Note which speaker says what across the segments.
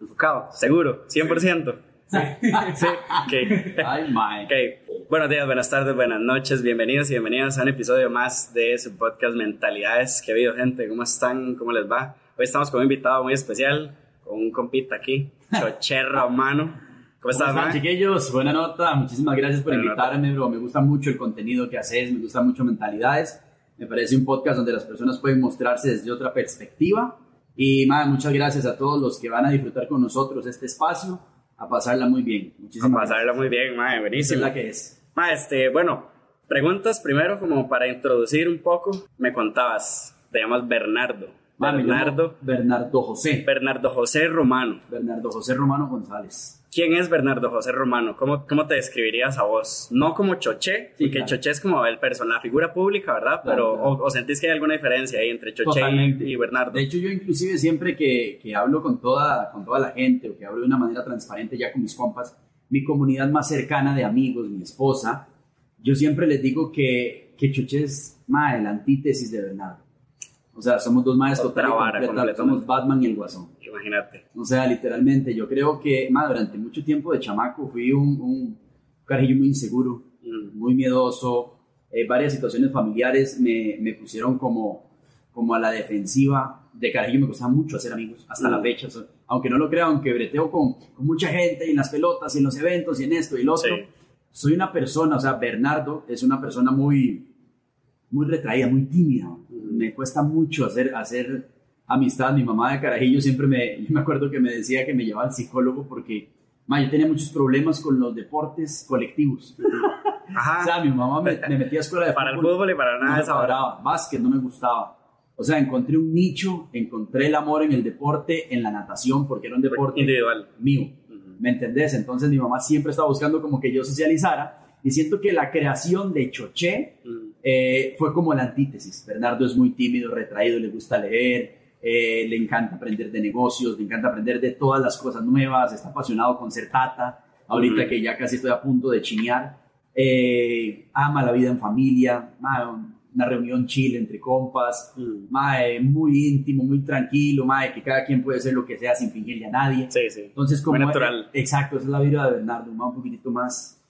Speaker 1: Enfocado, seguro, 100%. Sí, sí, ok.
Speaker 2: Ay, mae.
Speaker 1: Ok, buenos días, buenas tardes, buenas noches, bienvenidos y bienvenidas a un episodio más de su podcast Mentalidades. ¿Qué ha habido, gente? ¿Cómo están? ¿Cómo les va? Hoy estamos con un invitado muy especial, con un compita aquí, Choche Romano. ¿Cómo estás,
Speaker 2: ¿Cómo están,
Speaker 1: man?
Speaker 2: chiquillos? Buena nota. Muchísimas gracias por
Speaker 1: Buena
Speaker 2: invitarme, bro. Me gusta mucho el contenido que haces, me gusta mucho Mentalidades. Me parece un podcast donde las personas pueden mostrarse desde otra perspectiva. Y, man, muchas gracias a todos los que van a disfrutar con nosotros este espacio, a pasarla muy bien.
Speaker 1: A
Speaker 2: Muchísimas
Speaker 1: pasarla muy bien, man,
Speaker 2: Esa es
Speaker 1: buenísimo.
Speaker 2: la que es.
Speaker 1: Ma, este, bueno, preguntas primero como para introducir un poco. Me contabas, te llamas Bernardo.
Speaker 2: Man,
Speaker 1: Bernardo,
Speaker 2: Bernardo José.
Speaker 1: Bernardo José Romano.
Speaker 2: Bernardo José Romano González.
Speaker 1: ¿Quién es Bernardo José Romano? ¿Cómo, cómo te describirías a vos? No como Choché,
Speaker 2: Sí,
Speaker 1: porque
Speaker 2: claro.
Speaker 1: Choché es como el persona, la figura pública, ¿verdad? Pero,
Speaker 2: claro.
Speaker 1: O, o sentís que hay alguna diferencia ahí entre Choché
Speaker 2: Totalmente.
Speaker 1: y, y Bernardo?
Speaker 2: De hecho, yo inclusive siempre que, que hablo con toda, con toda la gente o que hablo de una manera transparente ya con mis compas, mi comunidad más cercana de amigos, mi esposa, yo siempre les digo que, que Choché es mae, la antítesis de Bernardo. O sea, somos dos maes
Speaker 1: Otra
Speaker 2: total y
Speaker 1: vara
Speaker 2: completa,
Speaker 1: completamente.
Speaker 2: somos Batman y el Guasón.
Speaker 1: Imagínate.
Speaker 2: O sea, literalmente, yo creo que mae, durante mucho tiempo de chamaco fui un, un carajillo muy inseguro,
Speaker 1: Mm,
Speaker 2: muy miedoso. Eh, varias situaciones familiares me, me pusieron como, como a la defensiva. De carajillo me costaba mucho hacer amigos, hasta
Speaker 1: Mm.
Speaker 2: la fecha. So- aunque no lo crean, aunque breteo con, con mucha gente y en las pelotas y en los eventos y en esto y lo otro.
Speaker 1: Sí.
Speaker 2: Soy una persona, o sea, Bernardo es una persona muy, muy retraída, muy tímida.
Speaker 1: Mm.
Speaker 2: Me cuesta mucho hacer, hacer amistad. Mi mamá de carajillo siempre me, yo me acuerdo que me decía que me llevaba al psicólogo porque ma, yo tenía muchos problemas con los deportes colectivos. O
Speaker 1: Ajá.
Speaker 2: sea, mi mamá me, me metía a escuela de
Speaker 1: para el
Speaker 2: fútbol.
Speaker 1: fútbol y para
Speaker 2: no
Speaker 1: nada
Speaker 2: me
Speaker 1: esa hora.
Speaker 2: cuadraba. Básquet no me gustaba. O sea, encontré un nicho, encontré el amor en el deporte, en la natación, porque era un deporte
Speaker 1: Individual.
Speaker 2: mío.
Speaker 1: Ujú.
Speaker 2: ¿Me entendés? Entonces mi mamá siempre estaba buscando como que yo socializara y siento que la creación de Choché
Speaker 1: Mm,
Speaker 2: eh, fue como la antítesis. Bernardo es muy tímido, retraído, le gusta leer, eh, le encanta aprender de negocios, le encanta aprender de todas las cosas nuevas, está apasionado con ser tata, ahorita
Speaker 1: Ujú.
Speaker 2: que ya casi estoy a punto de chinear, eh, ama la vida en familia, una reunión chile entre compas,
Speaker 1: mm.
Speaker 2: mae, muy íntimo, muy tranquilo, mae, que cada quien puede ser lo que sea sin fingirle a nadie.
Speaker 1: Sí, sí.
Speaker 2: Entonces, como
Speaker 1: Muy natural.
Speaker 2: exacto, esa es la vida de Bernardo, un poquitito más,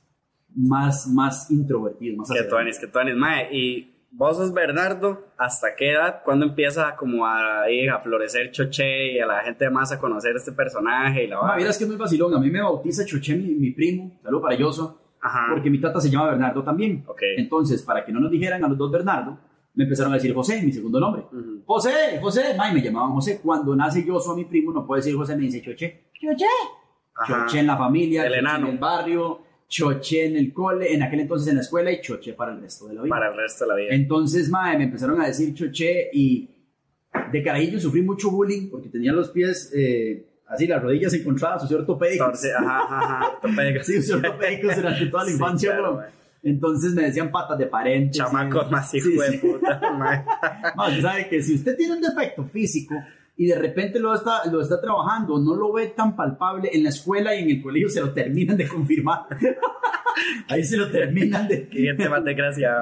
Speaker 2: más, más introvertido, más
Speaker 1: Que anis, que tú anis. Mae, y vos sos Bernardo, ¿hasta qué edad? ¿Cuándo empieza como a, a florecer Choché y a la gente más a conocer este personaje y la
Speaker 2: Ah,
Speaker 1: vara?
Speaker 2: vieras que es muy vacilón. A mí me bautiza Choché, mi, mi primo. Saludo para Yoso. Porque mi tata se llama Bernardo también.
Speaker 1: Ok.
Speaker 2: Entonces, para que no nos dijeran a los dos Bernardo, me empezaron a decir José, mi segundo nombre.
Speaker 1: Ujú.
Speaker 2: José, José. May, me llamaban José. Cuando nace Yoso a mi primo, no puede decir José, me dice Choché. Choché. Choché en la familia,
Speaker 1: El enano.
Speaker 2: en el barrio, Choché en el cole, en aquel entonces en la escuela y Choché para el resto de la vida.
Speaker 1: Para el resto de la vida.
Speaker 2: Entonces, mae, me empezaron a decir choché y de carajillo sufrí mucho bullying porque tenía los pies eh, así, las rodillas encontradas, soy ortopédico.
Speaker 1: Entonces, ajá, ajá, ortopédicos.
Speaker 2: Sí, soy ortopédico durante toda la
Speaker 1: Sí,
Speaker 2: infancia,
Speaker 1: claro,
Speaker 2: bro. Entonces me decían patas de parentes.
Speaker 1: Chamacos más hijo
Speaker 2: Sí,
Speaker 1: de
Speaker 2: sí.
Speaker 1: puta, mae.
Speaker 2: No, sabe que si usted tiene un defecto físico y de repente lo está, lo está trabajando, no lo ve tan palpable en la escuela y en el colegio, se lo terminan de confirmar. Ahí se lo terminan de...
Speaker 1: Qué gente más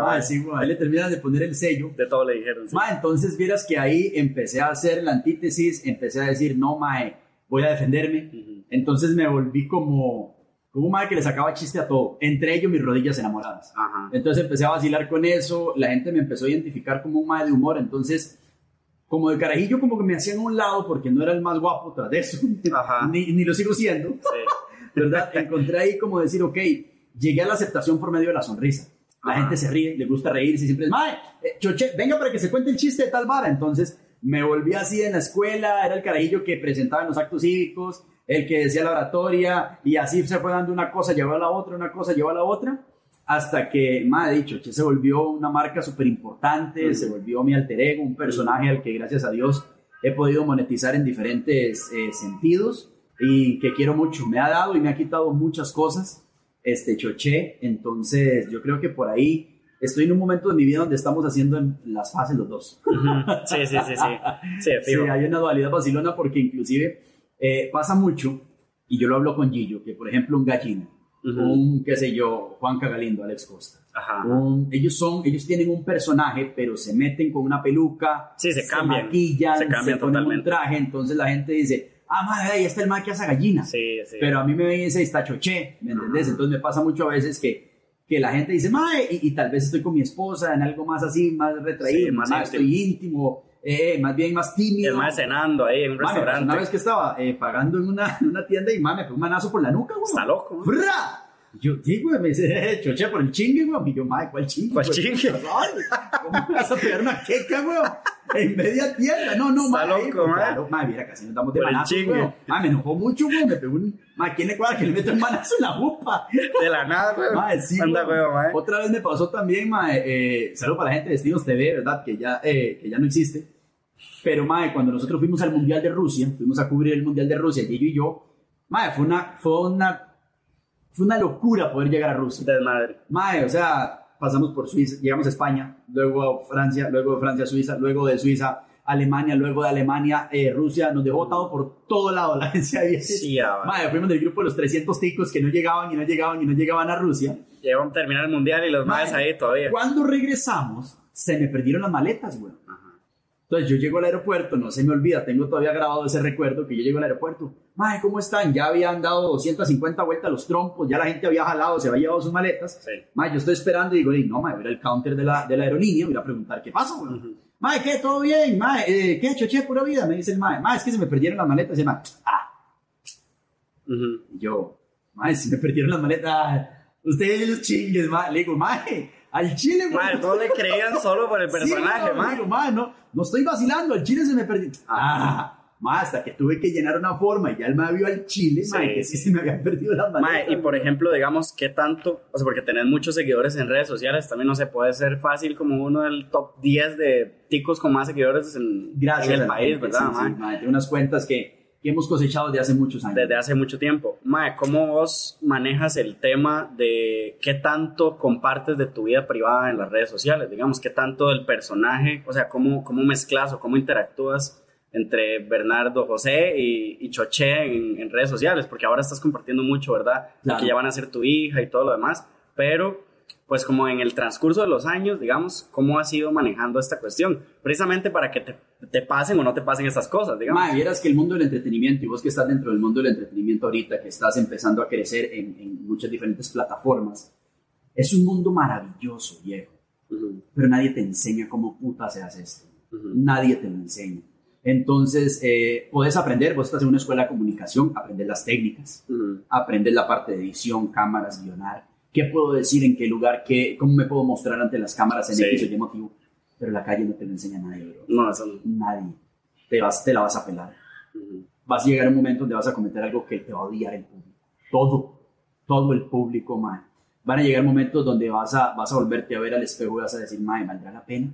Speaker 2: Ah, sí, ahí le terminan de poner el sello.
Speaker 1: De todo le dijeron. sí.
Speaker 2: Ma, entonces vieras que ahí empecé a hacer la antítesis, empecé a decir, no, mae, voy a defenderme. Entonces me volví como, como un mae que le sacaba chiste a todo, entre ellos mis rodillas enamoradas.
Speaker 1: Ajá.
Speaker 2: Entonces empecé a vacilar con eso, la gente me empezó a identificar como un mae de humor, entonces como de carajillo como que me hacían a un lado porque no era el más guapo tras de eso, ni, ni lo sigo siendo,
Speaker 1: Sí.
Speaker 2: ¿verdad? Encontré ahí como decir, ok, llegué a la aceptación por medio de la sonrisa. La
Speaker 1: Ajá.
Speaker 2: gente se ríe, le gusta reírse, siempre es, mae, eh, choche, venga para que se cuente el chiste de tal vara. Entonces me volví así en la escuela, era el carajillo que presentaba en los actos cívicos, el que decía la oratoria, y así se fue dando una cosa, llevó a la otra, una cosa, llevó a la otra, hasta que, mae, dicho, Choche se volvió una marca súper importante, se volvió mi alter ego, un personaje al que gracias a Dios he podido monetizar en diferentes eh, sentidos y que quiero mucho. Me ha dado y me ha quitado muchas cosas, este Choché. Entonces, yo creo que por ahí estoy en un momento de mi vida donde estamos haciendo en las fases los dos.
Speaker 1: Sí, sí, sí, sí. Sí,
Speaker 2: Sí,
Speaker 1: fijo.
Speaker 2: hay una dualidad vacilona porque inclusive eh, pasa mucho, y yo lo hablo con Gillo, que por ejemplo un gallina. Un, qué sé yo, Juan Cagalindo, Alex Costa.
Speaker 1: Ajá.
Speaker 2: Un- ellos son, ellos tienen un personaje, pero se meten con una peluca,
Speaker 1: Sí, se cambian,
Speaker 2: maquillan,
Speaker 1: se cambian
Speaker 2: ponen un
Speaker 1: totalmente.
Speaker 2: traje, entonces la gente dice, ah, madre, ahí está el que hace gallina.
Speaker 1: Sí, sí.
Speaker 2: Pero a mí me ven ese está choché, ¿me entendés? Entonces me pasa mucho a veces que, que la gente dice, mae, y, y tal vez estoy con mi esposa en algo más así, más retraído,
Speaker 1: Sí, más íntimo.
Speaker 2: estoy íntimo, eh, más bien más tímido.
Speaker 1: el más cenando ahí en un restaurante.
Speaker 2: Una vez que estaba eh, pagando en una, en una tienda y mae, me pegó un manazo por la nuca, güey.
Speaker 1: Está loco.
Speaker 2: ¡Fra! Yo, sí, güey, me dice, eh, choché por el chingue, güey. Y yo, mae, ¿cuál chingue?
Speaker 1: ¿Cuál
Speaker 2: güey?
Speaker 1: chingue?
Speaker 2: ¿Cómo me vas a pegar una queca, güey? En media tienda. No, no,
Speaker 1: Está
Speaker 2: mae.
Speaker 1: loco, mae.
Speaker 2: Claro, mae, mira, casi nos damos de
Speaker 1: Por el
Speaker 2: manazos,
Speaker 1: chingue.
Speaker 2: Mae, me enojó mucho, güey. Me pegó un... Mae, ¿quién le cuadra que le mete un manazo en la jupa?
Speaker 1: De la nada, güey.
Speaker 2: Mae, sí,
Speaker 1: Anda,
Speaker 2: güey. Otra vez me pasó también, mae, eh, saludo para la gente de Destinos TV, ¿verdad? Que ya, eh, que ya no existe. Pero, mae, cuando nosotros fuimos al Mundial de Rusia, fuimos a cubrir el Mundial de Rusia, Gillo y yo, mae, fue una, fue una, fue una locura poder llegar a Rusia.
Speaker 1: Desmadre.
Speaker 2: Mae, o sea, pasamos por Suiza, llegamos a España, luego a Francia, luego de Francia a Suiza, luego de Suiza a Alemania, luego de Alemania eh, Rusia, nos dejó botado por todo lado la agencia de.
Speaker 1: Sí, va.
Speaker 2: Mae, fuimos del grupo de los 300 ticos que no llegaban y no llegaban y no llegaban a Rusia.
Speaker 1: Llegaron a terminar el mundial y los
Speaker 2: Mae,
Speaker 1: más ahí todavía.
Speaker 2: Cuando regresamos, se me perdieron las maletas, güey. Entonces yo llego al aeropuerto, no se me olvida, tengo todavía grabado ese recuerdo que yo llego al aeropuerto. Mae, ¿cómo están? Ya habían dado 250 vueltas los trompos, ya la gente había jalado, se había llevado sus maletas.
Speaker 1: Sí.
Speaker 2: Yo estoy esperando y digo, "Ey, no, mae, voy a ir al counter de la, de la aerolínea, voy a preguntar qué pasa, güey. Mae, ¿qué? ¿Todo bien? Mae, eh, ¿qué? Choché, pura vida, me dice el mae. Mae, es que se me perdieron las maletas. Y el mae, ah, y yo, mae, se me perdieron las maletas. Ustedes los chingues, mae. Le digo, mae, al chile, güey.
Speaker 1: Mae, todos le creían solo por el personaje,
Speaker 2: sí. Digo, mae, no, no estoy vacilando, al chile se me perdió. Ah, hasta que tuve que llenar una forma y ya el mae vio al chile,
Speaker 1: Sí,
Speaker 2: que sí se me habían perdido las maletas.
Speaker 1: Mae, y por ejemplo, digamos, ¿qué tanto? O sea, porque tenés muchos seguidores en redes sociales, también no se puede ser fácil como uno del top 10 de ticos con más seguidores en,
Speaker 2: Gracias
Speaker 1: en
Speaker 2: a
Speaker 1: el país, ¿verdad,
Speaker 2: sí, Tengo unas cuentas que, que hemos cosechado desde hace muchos años.
Speaker 1: Desde hace mucho tiempo. Mae, ¿cómo vos manejas el tema de qué tanto compartes de tu vida privada en las redes sociales? Digamos, qué tanto del personaje, o sea, cómo, cómo mezclas o cómo interactúas entre Bernardo José y, y Choché en, en redes sociales, porque ahora estás compartiendo mucho, ¿verdad?
Speaker 2: Claro.
Speaker 1: Que ya van a ser tu hija y todo lo demás, pero pues como en el transcurso de los años, digamos, ¿cómo has ido manejando esta cuestión? Precisamente para que te, te pasen o no te pasen estas cosas, digamos.
Speaker 2: Mae, vieras que el mundo del entretenimiento, y vos que estás dentro del mundo del entretenimiento ahorita, que estás empezando a crecer en, en muchas diferentes plataformas, es un mundo maravilloso, viejo.
Speaker 1: Ujú,
Speaker 2: Pero nadie te enseña cómo puta se hace esto. Nadie te lo enseña. Entonces, eh, puedes aprender, vos estás en una escuela de comunicación, aprender las técnicas,
Speaker 1: Ujú.
Speaker 2: aprender la parte de edición, cámaras, guionar. ¿Qué puedo decir en qué lugar? Qué, ¿Cómo me puedo mostrar ante las cámaras en
Speaker 1: Sí.
Speaker 2: X o Y motivo? Pero la calle no te lo enseña nadie, bro.
Speaker 1: No, eso no.
Speaker 2: Nadie. Te, vas, te la vas a pelar.
Speaker 1: Ujú.
Speaker 2: Vas a llegar a un momento donde vas a cometer algo que te va a odiar el público. Todo. Todo el público, man. Van a llegar momentos donde vas a, vas a volverte a ver al espejo y vas a decir, man, ¿valdrá la pena?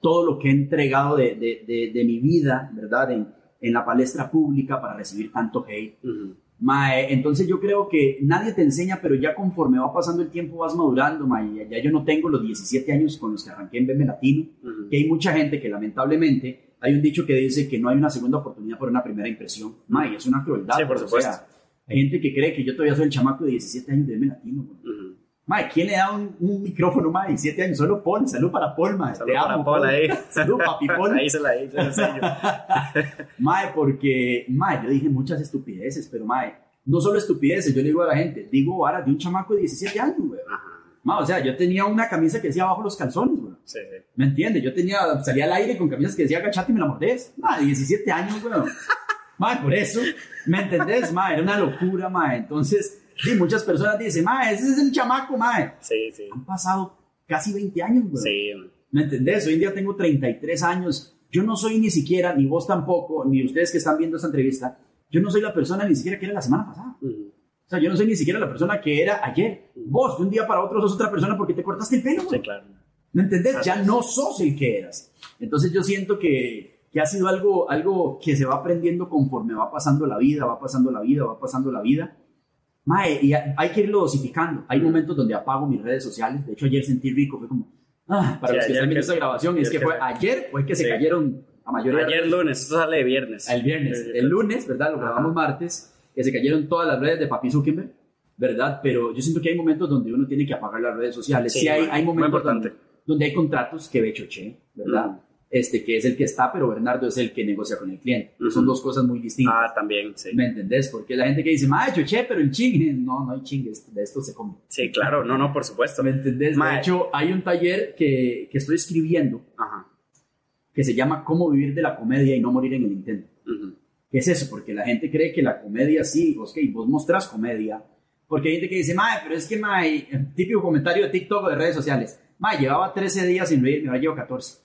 Speaker 2: Todo lo que he entregado de, de, de, de mi vida, ¿verdad? En, en la palestra pública para recibir tanto hate.
Speaker 1: Ujú.
Speaker 2: Mae, entonces yo creo que nadie te enseña, pero ya conforme va pasando el tiempo vas madurando, mae. Ya, yo no tengo los 17 años con los que arranqué en BM Latino, que hay mucha gente que lamentablemente, hay un dicho que dice que no hay una segunda oportunidad por una primera impresión. Mae, es una crueldad.
Speaker 1: Sí, por
Speaker 2: pues, o
Speaker 1: supuesto.
Speaker 2: sea, hay gente que cree que yo todavía soy el chamaco de 17 años de BM Latino. Mae, ¿quién le da un, un micrófono, mae? 17 años, solo Paul, salud para Paul, mae.
Speaker 1: Salud
Speaker 2: Te
Speaker 1: para
Speaker 2: amo,
Speaker 1: Paul ahí.
Speaker 2: Salud, papi Paul.
Speaker 1: Ahí se la di.
Speaker 2: Mae, porque, mae, yo dije muchas estupideces, pero mae, no solo estupideces, yo le digo a la gente, digo ahora de un chamaco de 17 años, güey. Mae, o sea, yo tenía una camisa que decía abajo los calzones, güey.
Speaker 1: Sí, sí.
Speaker 2: ¿Me entiendes? Yo tenía, salía al aire con camisas que decía agachate y me la mordés. Mae, 17 años, güey. Mae, por eso, ¿me entendés? Mae, era una locura, mae. Entonces, sí, muchas personas dicen, mae, ese es el chamaco, mae.
Speaker 1: Sí, sí.
Speaker 2: Han pasado casi 20 años, güey.
Speaker 1: Sí,
Speaker 2: ¿Me entendés? Hoy en día tengo 33 años. Yo no soy ni siquiera, ni vos tampoco, ni ustedes que están viendo esta entrevista, yo no soy la persona ni siquiera que era la semana pasada. O sea, yo no soy ni siquiera la persona que era ayer. Vos, de un día para otro, sos otra persona porque te cortaste el pelo, güey.
Speaker 1: Sí, claro.
Speaker 2: ¿Me entendés?
Speaker 1: Así
Speaker 2: Ya
Speaker 1: es.
Speaker 2: no sos el que eras. Entonces yo siento que, que ha sido algo, algo que se va aprendiendo conforme va pasando la vida, va pasando la vida, va pasando la vida. Mae, y ha- hay que irlo dosificando. Hay momentos donde apago mis redes sociales. De hecho, ayer sentí rico. Fue como, ah, para
Speaker 1: Sí,
Speaker 2: los que están viendo esta grabación, es que fue ayer, fue que se
Speaker 1: Sí.
Speaker 2: cayeron a mayoría
Speaker 1: Ayer lunes, esto sale de viernes.
Speaker 2: el viernes,
Speaker 1: Sí, sí,
Speaker 2: el lunes, ¿verdad? Lo
Speaker 1: Ajá.
Speaker 2: grabamos martes, que se cayeron todas las redes de Papi Zuckerberg. ¿verdad? Pero yo siento que hay momentos donde uno tiene que apagar las redes sociales. Sí, hay, hay momentos donde, donde, hay contratos que ve Choche, ¿verdad? Este, que es el que está, pero Bernardo es el que negocia con el cliente. Son dos cosas muy distintas.
Speaker 1: Ah, también, sí.
Speaker 2: ¿Me entendés? Porque la gente que dice, ma, Choche, pero el chingue. No, no hay chingue, de esto se come.
Speaker 1: Sí, claro, no, no, por supuesto.
Speaker 2: ¿Me entendés? De hecho, hay un taller que, que estoy escribiendo Ajá. que se llama Cómo vivir de la comedia y no morir en el intento. ¿Qué es eso? Porque la gente cree que la comedia sí, ok, vos mostrás comedia. Porque hay gente que dice, mae, pero es que, mae, típico comentario de TikTok o de redes sociales, mae, llevaba 13 días sin reír, ahora llevo 14.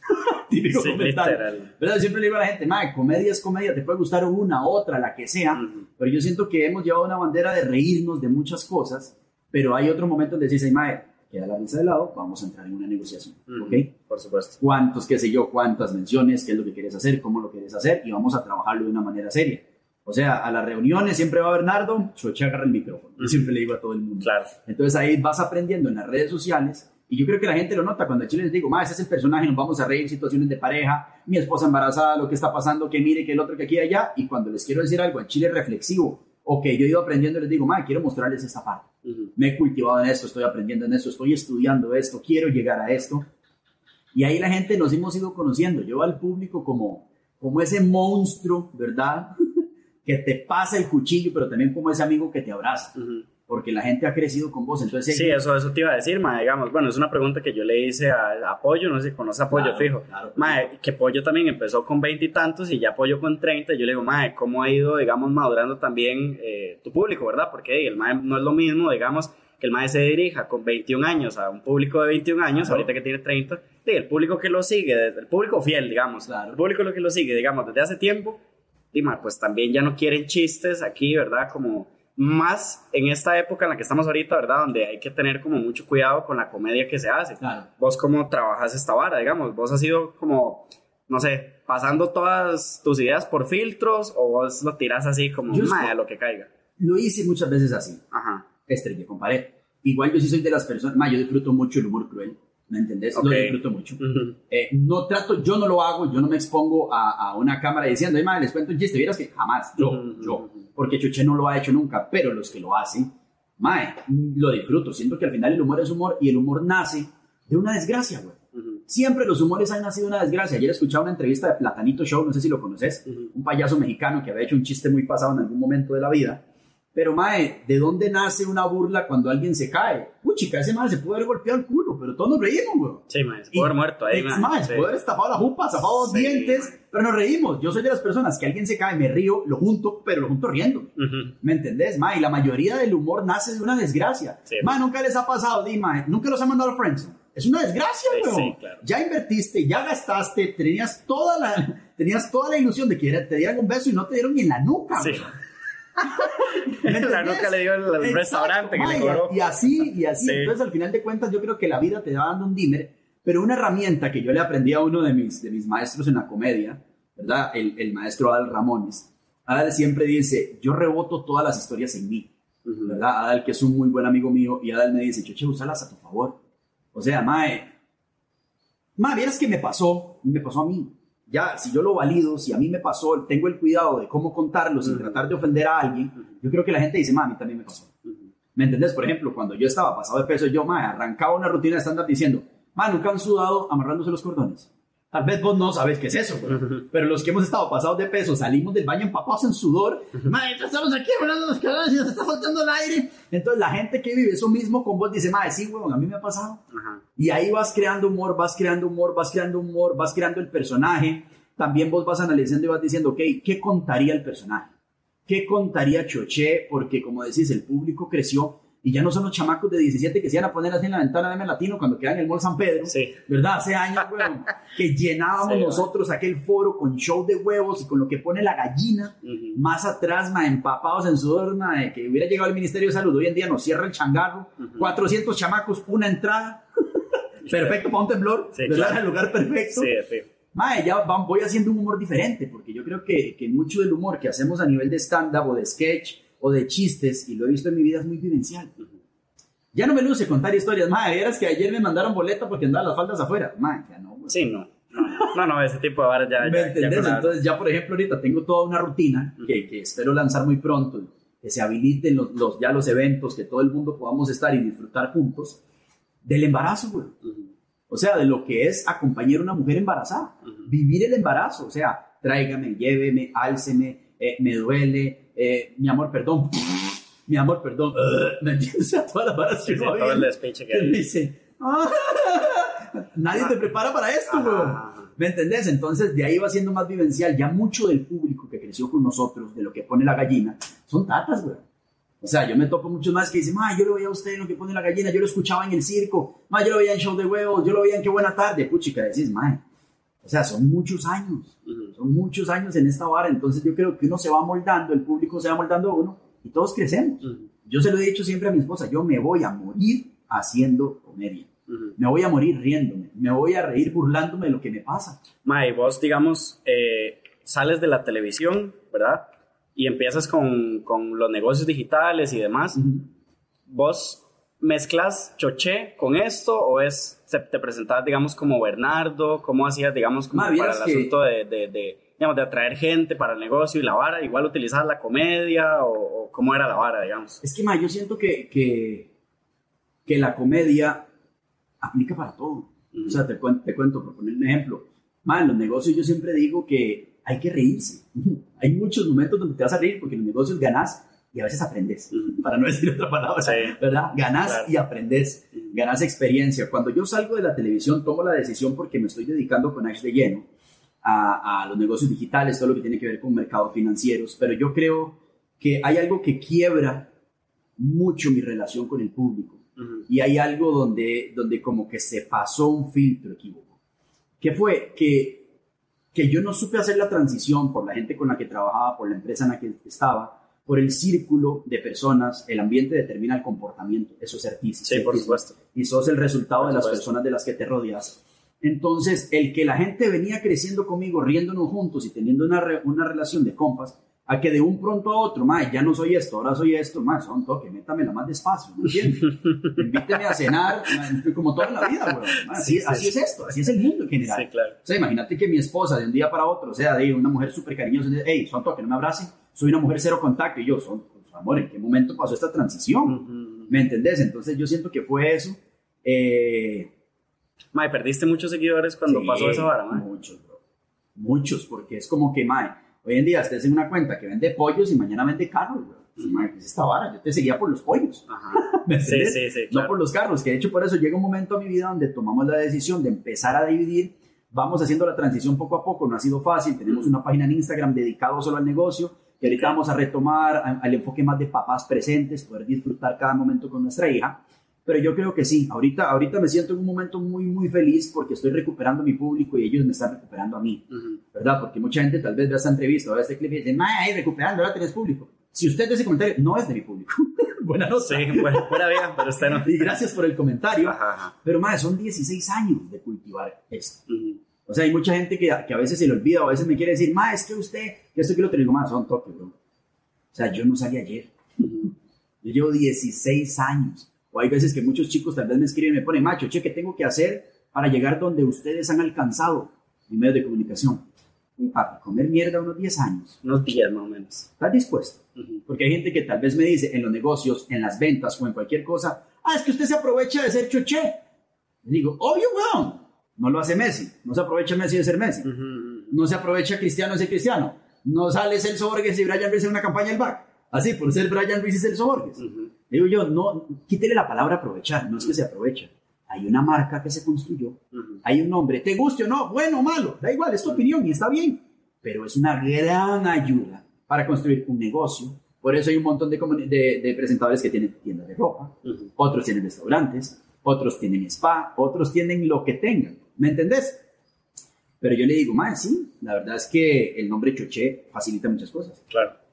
Speaker 2: típico comentario. Pero siempre le digo a la gente, mae, comedia es comedia, te puede gustar una, otra, la que sea, pero yo siento que hemos llevado una bandera de reírnos de muchas cosas, pero hay otro momento donde dices, mae, queda la risa de lado, vamos a entrar en una negociación, ¿ok?
Speaker 1: Por supuesto.
Speaker 2: ¿Cuántos, qué sé yo, cuántas menciones, qué es lo que quieres hacer, cómo lo quieres hacer y vamos a trabajarlo de una manera seria. O sea, a las reuniones siempre va Bernardo, Choche agarra el micrófono. Yo siempre le digo a todo el mundo.
Speaker 1: Claro.
Speaker 2: Entonces ahí vas aprendiendo en las redes sociales y yo creo que la gente lo nota cuando a Chile les digo, ma, ese es el personaje, nos vamos a reír, situaciones de pareja, mi esposa embarazada, lo que está pasando, que mire, que el otro, que aquí y allá. Y cuando les quiero decir algo a Chile reflexivo, o que yo he ido aprendiendo, les digo, ma, quiero mostrarles esta parte. Me he cultivado en esto, estoy aprendiendo en esto, estoy estudiando esto, quiero llegar a esto. Y ahí la gente nos hemos ido conociendo. Yo al público como, como ese monstruo, ¿verdad? que te pasa el cuchillo, pero también como ese amigo que te abraza. Porque la gente ha crecido con vos. Entonces,
Speaker 1: sí, eso, eso te iba a decir, ma, digamos. Bueno, es una pregunta que yo le hice a, Apoyo, no sé si conoce a Apoyo fijo. ma, que Pollo también empezó con veintitantos y, ya Apoyo con treinta. Yo le digo, ma, ¿cómo ha ido, digamos, madurando también eh, tu público, verdad? Porque el ma no es lo mismo, digamos, que el maestro se dirija con 21 años a un público de 21 años, ahorita que tiene 30, y el público que lo sigue, el público fiel, digamos, el público lo que lo sigue, digamos, desde hace tiempo, y pues también ya no quieren chistes aquí, ¿verdad? Como más en esta época en la que estamos ahorita, ¿verdad? Donde hay que tener como mucho cuidado con la comedia que se hace.
Speaker 2: Claro.
Speaker 1: Vos cómo trabajas esta vara, digamos, vos has ido como, no sé, pasando todas tus ideas por filtros o vos lo tiras así como, a lo que caiga.
Speaker 2: Lo hice muchas veces así.
Speaker 1: Ajá.
Speaker 2: Estrella con pared. Igual yo sí soy de las personas, ma, yo disfruto mucho el humor cruel. ¿Me entendés? Lo disfruto mucho. Eh, no trato, yo no lo hago, yo no me expongo a, a una cámara diciendo, ay, madre, les cuento un chiste. Vieras que jamás, yo, yo, porque Chuche no lo ha hecho nunca, pero los que lo hacen, mae, lo disfruto. Siento que al final el humor es humor y el humor nace de una desgracia, güey. Siempre los humores han nacido de una desgracia. Ayer escuchaba una entrevista de Platanito Show, no sé si lo conoces, un payaso mexicano que había hecho un chiste muy pasado en algún momento de la vida pero, mae, ¿de dónde nace una burla cuando alguien se cae? chica, ese mae se puede haber golpeado el culo, pero todos nos reímos, güey.
Speaker 1: Sí, mae, se puede haber muerto ahí, mae.
Speaker 2: mae se puede haber tapado la jupa, tapado los dientes, pero nos reímos. Yo soy de las personas que alguien se cae, me río, lo junto, pero lo junto riendo. ¿Me entendés, mae? Y la mayoría del humor nace de una desgracia. Sí, mae, nunca les ha pasado, di, mae, nunca los ha mandado a Friendzone. Es una desgracia, güey. Sí, claro. Ya invertiste, ya gastaste, tenías toda la, tenías toda la ilusión de que te dieran un beso y no te dieron ni en la nuca, sí.
Speaker 1: la nuca le dio el, restaurante que le cobró.
Speaker 2: Y así, y así. Entonces, al final de cuentas, yo creo que la vida te va dando un dimmer, pero una herramienta que yo le aprendí a uno de mis, de mis maestros en la comedia, ¿verdad? El, el maestro Adal Ramones. Adal siempre dice, yo reboto todas las historias en mí, ¿verdad? Adal, que es un muy buen amigo mío, y Adal me dice, choche, usalas a tu favor. O sea, mae, mae, vieras que me pasó, me pasó a mí ya, si yo lo valido, si a mí me pasó, tengo el cuidado de cómo contarlo sin tratar de ofender a alguien, yo creo que la gente dice, mami, también me pasó. ¿Me entendés? Por ejemplo, cuando yo estaba pasado de peso, yo, ma, arrancaba una rutina de estándar diciendo, ma, nunca han sudado amarrándose los cordones. Tal vez vos no sabes qué es eso, pero los que hemos estado pasados de peso, salimos del baño empapados en sudor, madre, estamos aquí hablando los caballos y nos está faltando el aire. Entonces la gente que vive eso mismo con vos dice, madre, sí, weón, a mí me ha pasado. Y ahí vas creando humor, vas creando humor, vas creando humor, vas creando el personaje. También vos vas analizando y vas diciendo, ok, ¿qué contaría el personaje? ¿Qué contaría Choché? Porque como decís, el público creció y ya no son los chamacos de 17 que se iban a poner así en la ventana de M Latino cuando quedan en el Mall San Pedro,
Speaker 1: sí.
Speaker 2: ¿verdad? Hace años, weón, que llenábamos nosotros aquel foro con show de huevos y con lo que pone la gallina, más atrás, ma, empapados en sudor, ma, que hubiera llegado el Ministerio de Salud, hoy en día nos cierra el changarro, 400 chamacos, una entrada, perfecto para un temblor, ¿verdad? El lugar perfecto.
Speaker 1: Sí, sí.
Speaker 2: Mae, ya voy haciendo un humor diferente, porque yo creo que, que mucho del humor que hacemos a nivel de stand-up o de sketch o de chistes, y lo he visto en mi vida, es muy vivencial. Ya no me luce contar historias. Mae, eras que ayer me mandaron boleta porque andaba las faldas afuera. Mae, ya no.
Speaker 1: Sí, no. No, no, ese tipo de varas ya.
Speaker 2: ¿Me entendés? Entonces, ya por ejemplo, ahorita tengo toda una rutina que, que espero lanzar muy pronto que se habiliten los, los, ya los eventos, que todo el mundo podamos estar y disfrutar juntos del embarazo, güey. O sea, de lo que es acompañar a una mujer embarazada, vivir el embarazo, o sea, tráigame, lléveme, álceme, eh, me duele, eh, mi amor, perdón, mi amor, perdón, ¿me entiendes? O sea, toda la embarazo.
Speaker 1: todo el despeche que
Speaker 2: dice, ah, nadie te prepara para esto, güey. ¿Me entendés? Entonces, de ahí va siendo más vivencial. Ya mucho del público que creció con nosotros, de lo que pone la gallina, son tatas, güey. O sea, yo me topo muchos más que dicen, ma, yo lo veía a usted en lo que pone la gallina, yo lo escuchaba en el circo, ma, yo lo veía en show de huevos, yo lo veía en qué buena tarde, puchica, decís, ma. O sea, son muchos años, son muchos años en esta vara, entonces yo creo que uno se va moldando, el público se va moldando a uno y todos crecemos. Yo se lo he dicho siempre a mi esposa, yo me voy a morir haciendo comedia. Me voy a morir riéndome, me voy a reír burlándome de lo que me pasa.
Speaker 1: Ma, y vos, digamos, eh, sales de la televisión, ¿verdad? y empiezas con, con los negocios digitales y demás, ¿vos mezclas choché con esto o es, te presentabas, digamos, como Bernardo? ¿Cómo hacías, digamos, como para el asunto de, de, digamos, de atraer gente para el negocio y la vara? ¿Igual utilizabas la comedia o, cómo era la vara, digamos?
Speaker 2: Es que, ma, yo siento que, que, que la comedia aplica para todo. O sea, te, te cuento, por poner un ejemplo. Ma, en los negocios yo siempre digo que hay que reírse. Hay muchos momentos donde te vas a reír porque en los negocios ganas y a veces aprendes, para no decir otra palabra, ¿verdad? Ganas y aprendes, ganas experiencia. Cuando yo salgo de la televisión, tomo la decisión porque me estoy dedicando con Ash de lleno a, a, los negocios digitales, todo lo que tiene que ver con mercados financieros, pero yo creo que hay algo que quiebra mucho mi relación con el público y hay algo donde, donde como que se pasó un filtro equívoco. ¿Qué fue? Que que yo no supe hacer la transición por la gente con la que trabajaba, por la empresa en la que estaba, por el círculo de personas, el ambiente determina el comportamiento, eso es artístico.
Speaker 1: Sí, por supuesto.
Speaker 2: Y sos el resultado de las personas de las que te rodeas. Entonces, el que la gente venía creciendo conmigo, riéndonos juntos y teniendo una, una relación de compas, a que de un pronto a otro, mae, ya no soy esto, ahora soy esto, mae, son toque, métamela más despacio, ¿me entiendes? Invíteme a cenar, como toda la vida, güey. Así, así es esto, así es el mundo en general.
Speaker 1: Sí, claro.
Speaker 2: O sea, imagínate que mi esposa de un día para otro, o sea, de una mujer súper cariñosa, hey, son toque, no me abrace, soy una mujer cero contacto, y yo, son, pues, amor, ¿en qué momento pasó esta transición? ¿Me entendés? Entonces yo siento que fue eso. Eh...
Speaker 1: Mae, perdiste muchos seguidores cuando pasó esa vara, mae.
Speaker 2: Muchos, bro. Muchos, porque es como que, mae, Hoy en día estés en una cuenta que vende pollos y mañana vende carros, güey. es esta vara? Yo te seguía por los pollos. Ajá. sí, sí, sí, No por los carros, que de hecho por eso llega un momento a mi vida donde tomamos la decisión de empezar a dividir. Vamos haciendo la transición poco a poco, no ha sido fácil. Tenemos una página en Instagram dedicada solo al negocio, que ahorita vamos a retomar al enfoque más de papás presentes, poder disfrutar cada momento con nuestra hija. Pero yo creo que sí, ahorita, ahorita me siento en un momento muy, muy feliz porque estoy recuperando mi público y ellos me están recuperando a mí, ¿verdad? Porque mucha gente tal vez ve esta entrevista o ve este clip y dice, ¡ay, recuperando, ahora tenés público! Si usted ese comentario, no es de mi público.
Speaker 1: Buena nota. Sí, bueno, buena vida, pero usted no.
Speaker 2: Y gracias por el comentario. Pero, madre, son 16 años de cultivar esto. O sea, hay mucha gente que, que, a veces se le olvida o a veces me quiere decir, ma, es que usted, que esto que lo tengo, más son toques, bro. O sea, yo no salí ayer. Yo llevo 16 años o hay veces que muchos chicos tal vez me escriben y me ponen, macho, che, ¿qué tengo que hacer para llegar donde ustedes han alcanzado en medios de comunicación? Papi, comer mierda unos 10 años.
Speaker 1: Unos 10 más o menos.
Speaker 2: ¿Estás dispuesto? Porque hay gente que tal vez me dice en los negocios, en las ventas o en cualquier cosa, ah, es que usted se aprovecha de ser choche. Le digo, obvio, weón. No lo hace Messi. No se aprovecha Messi de ser Messi. No se aprovecha Cristiano de ser Cristiano. No sale Celso Borges y Brian Ruiz en una campaña del back. Así, por ser Brian Ruiz y Celso Borges. Digo yo, no, quítele la palabra aprovechar, no es que se aprovecha. Hay una marca que se construyó, hay un nombre, te guste o no, bueno o malo, da igual, es tu opinión y está bien, pero es una gran ayuda para construir un negocio. Por eso hay un montón de, de, presentadores que tienen tiendas de ropa, otros tienen restaurantes, otros tienen spa, otros tienen lo que tengan. ¿Me entendés? Pero yo le digo, más sí, la verdad es que el nombre Choché facilita muchas cosas.
Speaker 1: Claro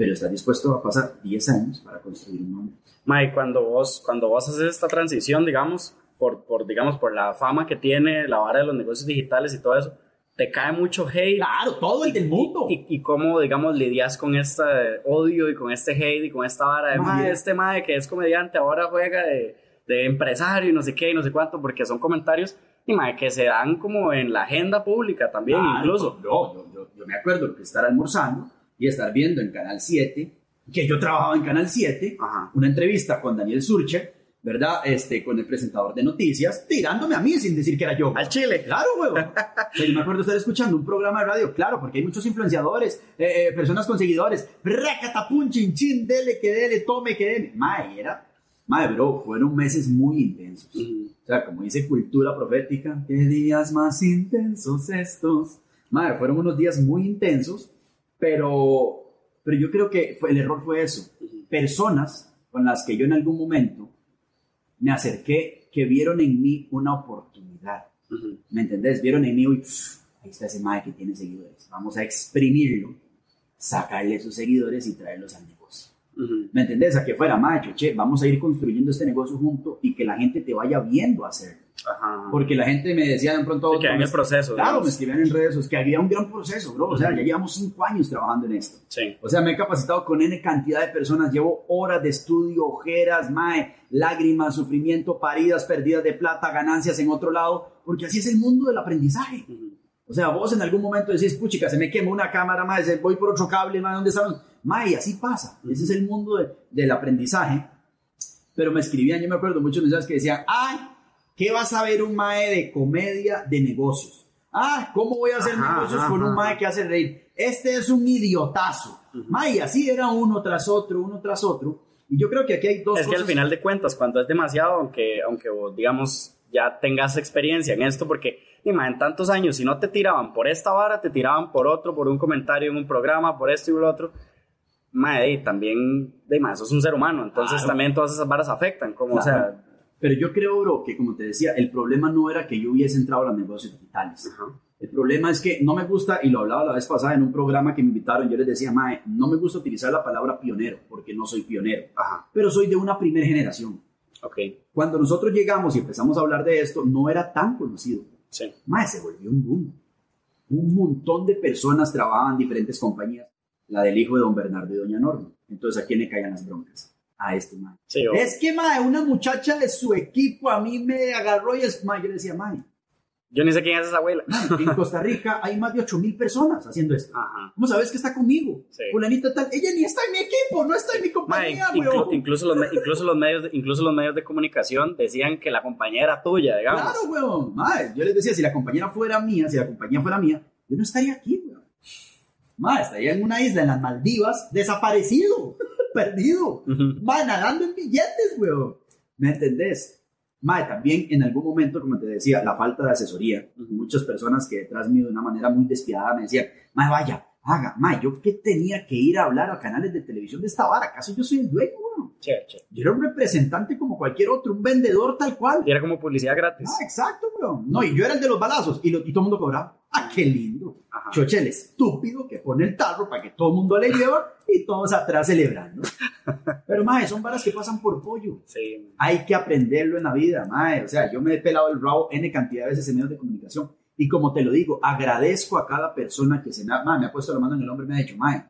Speaker 2: pero estás dispuesto a pasar 10 años para construir un nombre.
Speaker 1: Mike, cuando vos, cuando vos haces esta transición, digamos, por, por, digamos, por la fama que tiene la vara de los negocios digitales y todo eso, te cae mucho hate.
Speaker 2: Claro, todo el del mundo.
Speaker 1: Y, y, cómo, digamos, lidias con este odio y con este hate y con esta vara de, mae, este mae que es comediante ahora juega de, de, empresario y no sé qué y no sé cuánto, porque son comentarios y mae, que se dan como en la agenda pública también, incluso.
Speaker 2: Yo, yo, yo, yo me acuerdo que estar almorzando y estar viendo en Canal 7 que yo trabajaba en Canal 7,
Speaker 1: Ajá.
Speaker 2: una entrevista con Daniel Surche, ¿verdad? Este, con el presentador de noticias, tirándome a mí sin decir que era yo.
Speaker 1: Al Chile.
Speaker 2: Claro, huevo. O sea, yo me acuerdo estar escuchando un programa de radio, claro, porque hay muchos influenciadores, eh, eh, personas con seguidores. Bracatapun, chin, chin, dele, que dele, tome, que dele. Mae, era. Mae, bro, fueron meses muy intensos. O sea, como dice cultura profética, qué días más intensos estos. Madre, fueron unos días muy intensos, pero, pero yo creo que el error fue eso. Personas con las que yo en algún momento me acerqué que vieron en mí una oportunidad. ¿Me entendés? Vieron en mí, uy, ahí está ese madre que tiene seguidores. Vamos a exprimirlo, sacarle sus seguidores y traerlos al ¿Me entendés? A que fuera, macho, che, vamos a ir construyendo este negocio junto y que la gente te vaya viendo hacerlo.
Speaker 1: Ajá.
Speaker 2: Porque la gente me decía de pronto...
Speaker 1: Sí, que en el proceso.
Speaker 2: Claro, me
Speaker 1: digamos.
Speaker 2: escribían en redes sociales que había un gran proceso, bro. O sea, ya llevamos cinco años trabajando en esto.
Speaker 1: Sí.
Speaker 2: O sea, me he capacitado con N cantidad de personas. Llevo horas de estudio, ojeras, mae, lágrimas, sufrimiento, paridas, pérdidas de plata, ganancias en otro lado. Porque así es el mundo del aprendizaje.
Speaker 1: Ujú.
Speaker 2: O sea, vos en algún momento decís, puchica, se me quema una cámara, mae, voy por otro cable, mae, ¿dónde estamos? Mae, así pasa. Ese es el mundo de- del aprendizaje. Pero me escribían, yo me acuerdo, muchos mensajes que decían, ay, ¿qué vas a ver un mae de comedia de negocios? Ah, ¿cómo voy a hacer
Speaker 1: Ajá,
Speaker 2: negocios
Speaker 1: ajá,
Speaker 2: con un mae que hace reír? Este es un idiotazo. Mae, y así era uno tras otro, uno tras otro. Y yo creo que aquí hay dos
Speaker 1: Es que al final de cuentas, cuando es demasiado, aunque, aunque vos, digamos, ya tengas experiencia en esto, porque dime, en tantos años, si no te tiraban por esta vara, te tiraban por otro, por un comentario en un programa, por esto y por lo otro. Madre, también, de más, sos un ser humano, entonces
Speaker 2: Claro.
Speaker 1: también todas esas varas afectan, como, o
Speaker 2: Claro.
Speaker 1: sea,
Speaker 2: Pero yo creo, bro, que como te decía, el problema no era que yo hubiese entrado a los negocios digitales. El problema es que no me gusta, y lo hablaba la vez pasada en un programa que me invitaron, yo les decía, Mae, no me gusta utilizar la palabra pionero, porque no soy pionero,
Speaker 1: ajá,
Speaker 2: pero soy de una primera generación.
Speaker 1: ok,
Speaker 2: Cuando nosotros llegamos y empezamos a hablar de esto, no era tan conocido.
Speaker 1: sí,
Speaker 2: Mae, se volvió un boom. Un montón de personas trabajaban en diferentes compañías. La del hijo de don Bernardo y doña Norma. Entonces, ¿a quién le caían las broncas? A este mae.
Speaker 1: sí,
Speaker 2: Es que, mae, una muchacha de su equipo a mí me agarró y es, mae, yo le decía, mae,
Speaker 1: yo ni sé quién es esa abuela.
Speaker 2: mae, en Costa Rica hay más de 8 mil personas haciendo esto.
Speaker 1: Ajá.
Speaker 2: ¿Cómo sabes que está conmigo?
Speaker 1: Sí.
Speaker 2: Fulanita tal, ella ni está en mi equipo, no está en mi
Speaker 1: Mae,
Speaker 2: compañía,
Speaker 1: inclu-
Speaker 2: weón.
Speaker 1: incluso, los, incluso, los medios de, incluso los medios de comunicación decían que la compañía era tuya, digamos.
Speaker 2: Claro, weón. Mae, yo les decía, si la compañera fuera mía, si la compañía fuera mía, yo no estaría aquí, weón. Mae, estaría en una isla en las Maldivas, desaparecido, perdido.
Speaker 1: Ujú.
Speaker 2: Mae, nadando en billetes, weón. ¿Me entendés? Mae, también en algún momento, como te decía, la falta de asesoría. Muchas personas que detrás mío de una manera muy despiadada me decían, Mae, vaya, haga, Mae, ¿yo qué tenía que ir a hablar a canales de televisión de esta vara? ¿Acaso yo soy el dueño, weón?
Speaker 1: Che, che.
Speaker 2: Yo era un representante como cualquier otro, un vendedor tal cual.
Speaker 1: Y era como publicidad gratis.
Speaker 2: Ah, exacto, weón. No, y yo era el de los balazos y, lo- y todo el mundo cobraba. Ah, qué lindo.
Speaker 1: Ajá.
Speaker 2: Choche, el estúpido que pone el tarro para que todo el mundo le lleva y todos atrás celebrando. Pero, mae, son varas que pasan por pollo.
Speaker 1: Sí.
Speaker 2: Hay que aprenderlo en la vida, mae. O sea, yo me he pelado el rabo N cantidad de veces en medios de comunicación. Y como te lo digo, agradezco a cada persona que se me ha, mae, me ha puesto la mano en el hombro y me ha dicho, mae,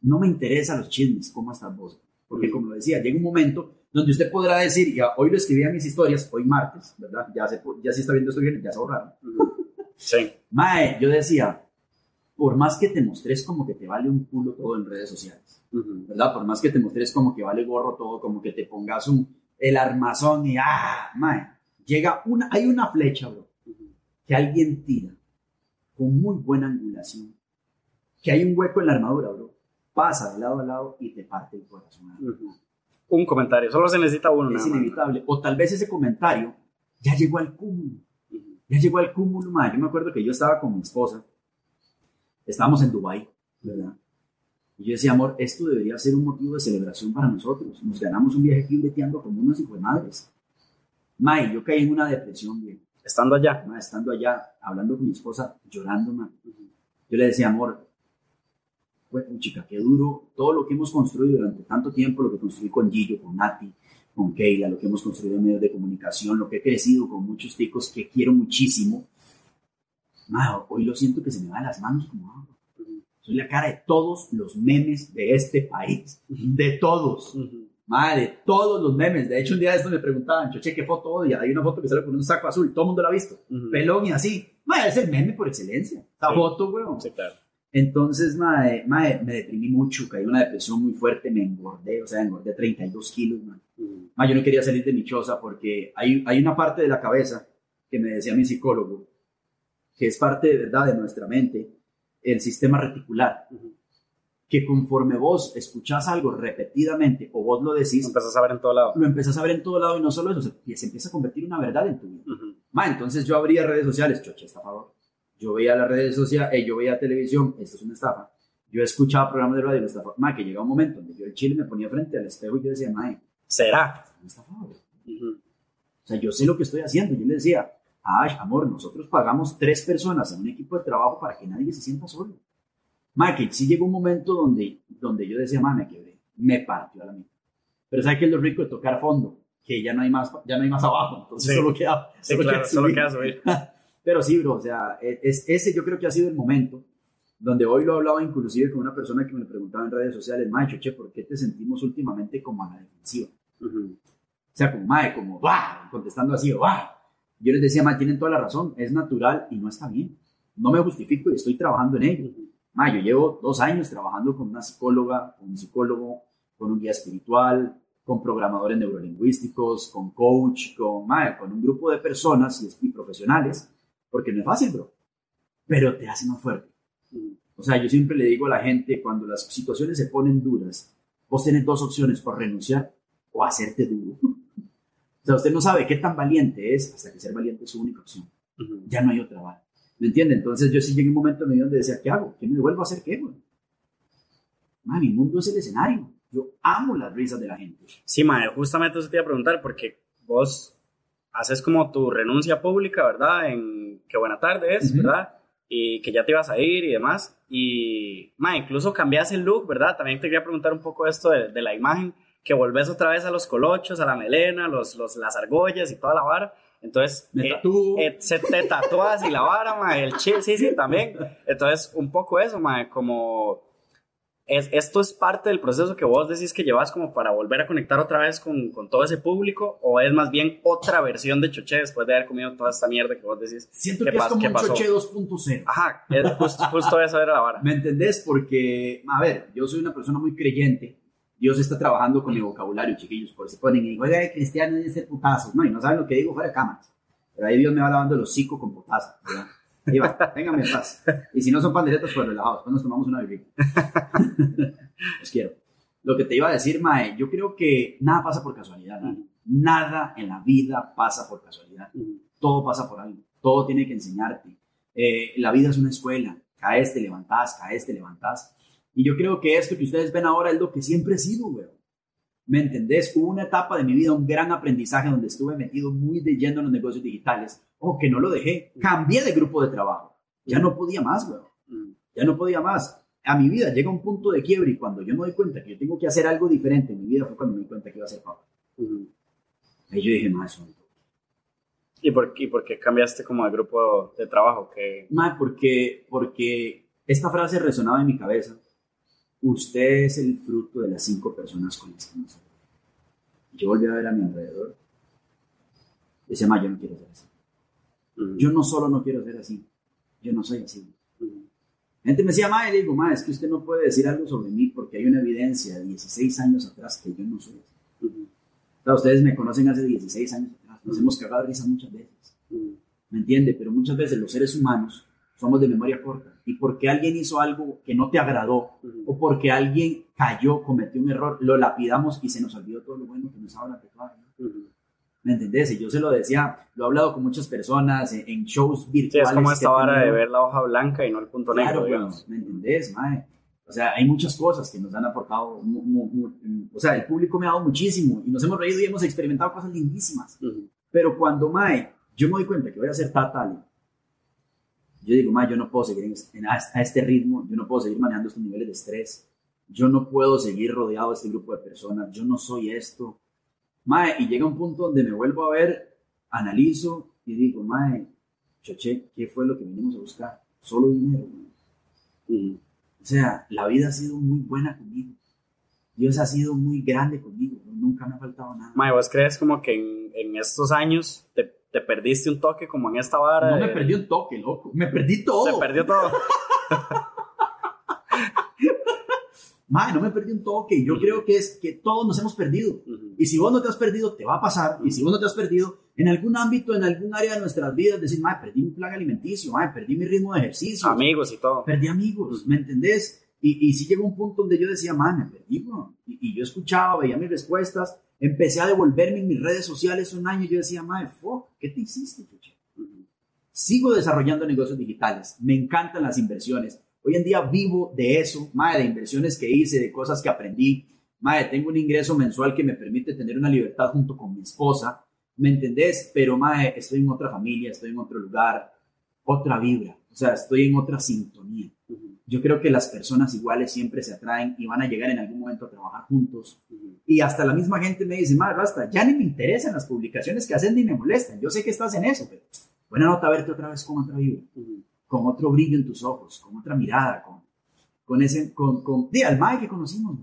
Speaker 2: no me interesan los chismes, ¿cómo estás vos? Porque como lo decía, llega un momento donde usted podrá decir, ya hoy lo escribí a mis historias, hoy martes, ¿verdad? Ya se, ya se está viendo esto bien, ya se borraron.
Speaker 1: Sí.
Speaker 2: Mae, yo decía, por más que te mostres como que te vale un culo todo en redes sociales. ¿verdad? Por más que te mostres como que vale gorro todo, como que te pongas un, el armazón y ah, mae, llega una, hay una flecha, bro, que alguien tira con muy buena angulación, que hay un hueco en la armadura, bro, pasa de lado a lado y te parte el corazón.
Speaker 1: Un comentario, solo se necesita uno.
Speaker 2: Es inevitable. O tal vez ese comentario ya llegó al cúmulo. Ya llegó al cúmulo, mae. Yo me acuerdo que yo estaba con mi esposa, estábamos en Dubai, ¿verdad? Y yo decía, amor, esto debería ser un motivo de celebración para nosotros. Nos ganamos un viaje aquí breteando como unos hijos de madres. Mae, yo caí en una depresión, bien.
Speaker 1: Estando allá.
Speaker 2: Estando allá, hablando con mi esposa, llorando. Yo le decía, amor, bueno, chica, qué duro todo lo que hemos construido durante tanto tiempo, lo que construí con Gillo, con Nati, con Keila, lo que hemos construido en medios de comunicación, lo que he crecido con muchos ticos que quiero muchísimo. Mae, hoy lo siento que se me van las manos como agua. Soy la cara de todos los memes de este país. De todos. Madre, todos los memes. De hecho, un día de esto me preguntaban, Choche, ¿qué foto odia? Hay una foto que sale con un saco azul. Todo el mundo la ha visto.
Speaker 1: Ujú.
Speaker 2: Pelón y así. Madre, es el meme por excelencia. Esta
Speaker 1: Sí.
Speaker 2: foto, weón.
Speaker 1: Sí, claro.
Speaker 2: Entonces, mae, mae, me deprimí mucho, caí una depresión muy fuerte, me engordé, o sea, engordé 32 kilos, mae. Mae, yo no quería salir de mi choza porque hay, hay una parte de la cabeza que me decía mi psicólogo, que es parte de verdad de nuestra mente, el sistema reticular, que conforme vos escuchás algo repetidamente o vos lo decís,
Speaker 1: Lo empezás a ver en todo lado.
Speaker 2: lo empezás a ver en todo lado y no solo eso, se, se empieza a convertir en una verdad en tu vida. Ma, entonces yo abría redes sociales, choche, estafador. Yo veía las redes sociales, eh, yo veía televisión, esto es una estafa. Yo escuchaba programas de radio, una estafa. Ma, que llega un momento donde yo el chile me ponía frente al espejo y yo decía, ma,
Speaker 1: ¿Será?
Speaker 2: un estafador. O sea, yo sé lo que estoy haciendo. Yo le decía, ay, amor, nosotros pagamos tres personas en un equipo de trabajo para que nadie se sienta solo. Que sí llegó un momento donde, donde yo decía, me quebré, me partió a la mitad. Pero ¿sabes qué es lo rico de tocar fondo? Que ya no hay más, ya no hay más abajo, entonces
Speaker 1: Sí.
Speaker 2: solo queda,
Speaker 1: Sí,
Speaker 2: solo
Speaker 1: claro,
Speaker 2: queda
Speaker 1: solo
Speaker 2: subir.
Speaker 1: queda subir.
Speaker 2: Pero sí, bro, o sea, e, es, ese yo creo que ha sido el momento donde hoy lo hablaba inclusive con una persona que me preguntaba en redes sociales, macho, che, ¿por qué te sentimos últimamente como a la defensiva?
Speaker 1: Ujú.
Speaker 2: O sea, como mae, como ¡bah! contestando así, ¡bah! Yo les decía, mae, tienen toda la razón, es natural y no está bien. No me justifico y estoy trabajando en ello. Mae, yo llevo dos años trabajando con una psicóloga, con un psicólogo, con un guía espiritual, con programadores neurolingüísticos, con coach, con, un grupo de personas y, y profesionales, porque no es fácil, bro, pero te hace más fuerte. O sea, yo siempre le digo a la gente, cuando las situaciones se ponen duras, vos tenés dos opciones, o renunciar o hacerte duro. O sea, usted no sabe qué tan valiente es hasta que ser valiente es su única opción. Ya no hay otra vara. ¿Me entiende? Entonces yo sí llegué a un momento en mi vida donde decía, ¿qué hago? ¿Qué me devuelvo a hacer qué, güey? Man, mi mundo es el escenario. Yo amo las risas de la gente.
Speaker 1: Sí, mae, justamente eso te iba a preguntar, porque vos haces como tu renuncia pública, ¿verdad? En que buena tarde es,
Speaker 2: Ujú.
Speaker 1: ¿verdad? Y que ya te ibas a ir y demás. Y, mae, incluso cambias el look, ¿verdad? También te quería preguntar un poco esto de, de la imagen, que volvés otra vez a los colochos, a la melena, los, los, las argollas y toda la vara. Entonces,
Speaker 2: Me
Speaker 1: eh, eh, se te tatúas y la vara, mae, el chip, sí, sí, también. Entonces, un poco eso, mae, como es, esto es parte del proceso que vos decís que llevas como para volver a conectar otra vez con, con todo ese público o es más bien otra versión de Choché después de haber comido toda esta mierda que vos decís.
Speaker 2: Siento
Speaker 1: ¿Qué
Speaker 2: que es como un
Speaker 1: pasó?
Speaker 2: choche 2.0.
Speaker 1: Ajá, es justo, justo eso era la vara.
Speaker 2: ¿Me entendés? Porque, a ver, yo soy una persona muy creyente. Dios está trabajando con mi vocabulario, chiquillos. Por eso ponen, y juega de cristiano y dice putazos. No, y no saben lo que digo fuera de cámaras. Pero ahí Dios me va lavando el hocico con potazos. ¿verdad? Ahí va, en paz. Y si no son panderetas, pues relajados. Después nos tomamos una bebida. Los quiero. Lo que te iba a decir, Mae, yo creo que nada pasa por casualidad. ¿no? Nada en la vida pasa por casualidad todo pasa por algo, todo tiene que enseñarte. Eh, la vida es una escuela, caes, te levantás, caes, te levantás. Y yo creo que esto que ustedes ven ahora es lo que siempre he sido, güey. ¿Me entendés? Hubo una etapa de mi vida, un gran aprendizaje donde estuve metido muy de lleno en los negocios digitales. O que no lo dejé. Cambié de grupo de trabajo. Ya no podía más, güey. Ya no podía más. A mi vida llega un punto de quiebre y cuando yo me doy cuenta que yo tengo que hacer algo diferente en mi vida fue cuando me di cuenta que iba a ser papá. Ahí yo dije, más eso.
Speaker 1: ¿Y por, ¿Y por qué cambiaste como de grupo de trabajo? Que,
Speaker 2: Mae, porque, porque esta frase resonaba en mi cabeza. Usted es el fruto de las cinco personas con las que nos rodea". Yo volví a ver a mi alrededor. Y decía, ma, yo no quiero ser así. Yo no solo no quiero ser así. Yo no soy así. La gente me decía, ma, y le digo, ma, es que usted no puede decir algo sobre mí porque hay una evidencia de 16 años atrás que yo no soy así. O sea, ustedes me conocen hace 16 años atrás. Nos hemos cagado de risa muchas veces. ¿me entiende? Pero muchas veces los seres humanos somos de memoria corta. Y porque alguien hizo algo que no te agradó, o porque alguien cayó, cometió un error, lo lapidamos y se nos olvidó todo lo bueno que nos habla de clave. ¿Me entendés? Y yo se lo decía, lo he hablado con muchas personas en, en shows
Speaker 1: Sí,
Speaker 2: virtuales.
Speaker 1: es como esta vara de ver la hoja blanca y no el punto
Speaker 2: Claro,
Speaker 1: negro, digamos.
Speaker 2: ¿me entendés, mae? O sea, hay muchas cosas que nos han aportado, mu- mu- mu- o sea, el público me ha dado muchísimo y nos hemos reído y hemos experimentado cosas lindísimas.
Speaker 1: Ujú.
Speaker 2: Pero cuando, mae, yo me doy cuenta que voy a ser tata, Ale, yo digo, mae, yo no puedo seguir a, este ritmo, yo no puedo seguir manejando estos niveles de estrés, yo no puedo seguir rodeado de este grupo de personas, yo no soy esto. Mae, y llega un punto donde me vuelvo a ver, analizo y digo, mae, choche, ¿qué fue lo que vinimos a buscar? Solo dinero.
Speaker 1: Ujú.
Speaker 2: O sea, la vida ha sido muy buena conmigo. Dios ha sido muy grande conmigo. Nunca me ha faltado nada.
Speaker 1: Mae, ¿vos crees como que en, en estos años te, te perdiste un toque como en esta vara?
Speaker 2: No me perdí un toque, loco. Me perdí todo.
Speaker 1: Se perdió todo.
Speaker 2: Mae, no me perdí un toque. Yo creo que es que todos nos hemos perdido. Y si vos no te has perdido, te va a pasar. Y si vos no te has perdido, en algún ámbito, en algún área de nuestras vidas, decir, mae, perdí mi plan alimenticio, mae, perdí mi ritmo de ejercicio.
Speaker 1: Amigos y todo.
Speaker 2: Perdí amigos, ¿me entendés? Y, y sí llegó un punto donde yo decía, mae, me perdí, bro. Y, y, yo escuchaba, veía mis respuestas, empecé a devolverme en mis redes sociales un año y yo decía, mae, fuck, ¿qué te hiciste, chuche? Sigo desarrollando negocios digitales, me encantan las inversiones. Hoy en día vivo de eso, mae, de inversiones que hice, de cosas que aprendí. Mae, tengo un ingreso mensual que me permite tener una libertad junto con mi esposa. ¿Me entendés? Pero, mae, estoy en otra familia, estoy en otro lugar, otra vibra. O sea, estoy en otra sintonía. Yo creo que las personas iguales siempre se atraen y van a llegar en algún momento a trabajar juntos. Y hasta la misma gente me dice, madre, basta, ya ni me interesan las publicaciones que hacen ni me molestan. Yo sé que estás en eso, pero buena nota verte otra vez con otra vibra, con otro brillo en tus ojos, con otra mirada, con, con ese, con, con, di, al mae que conocimos,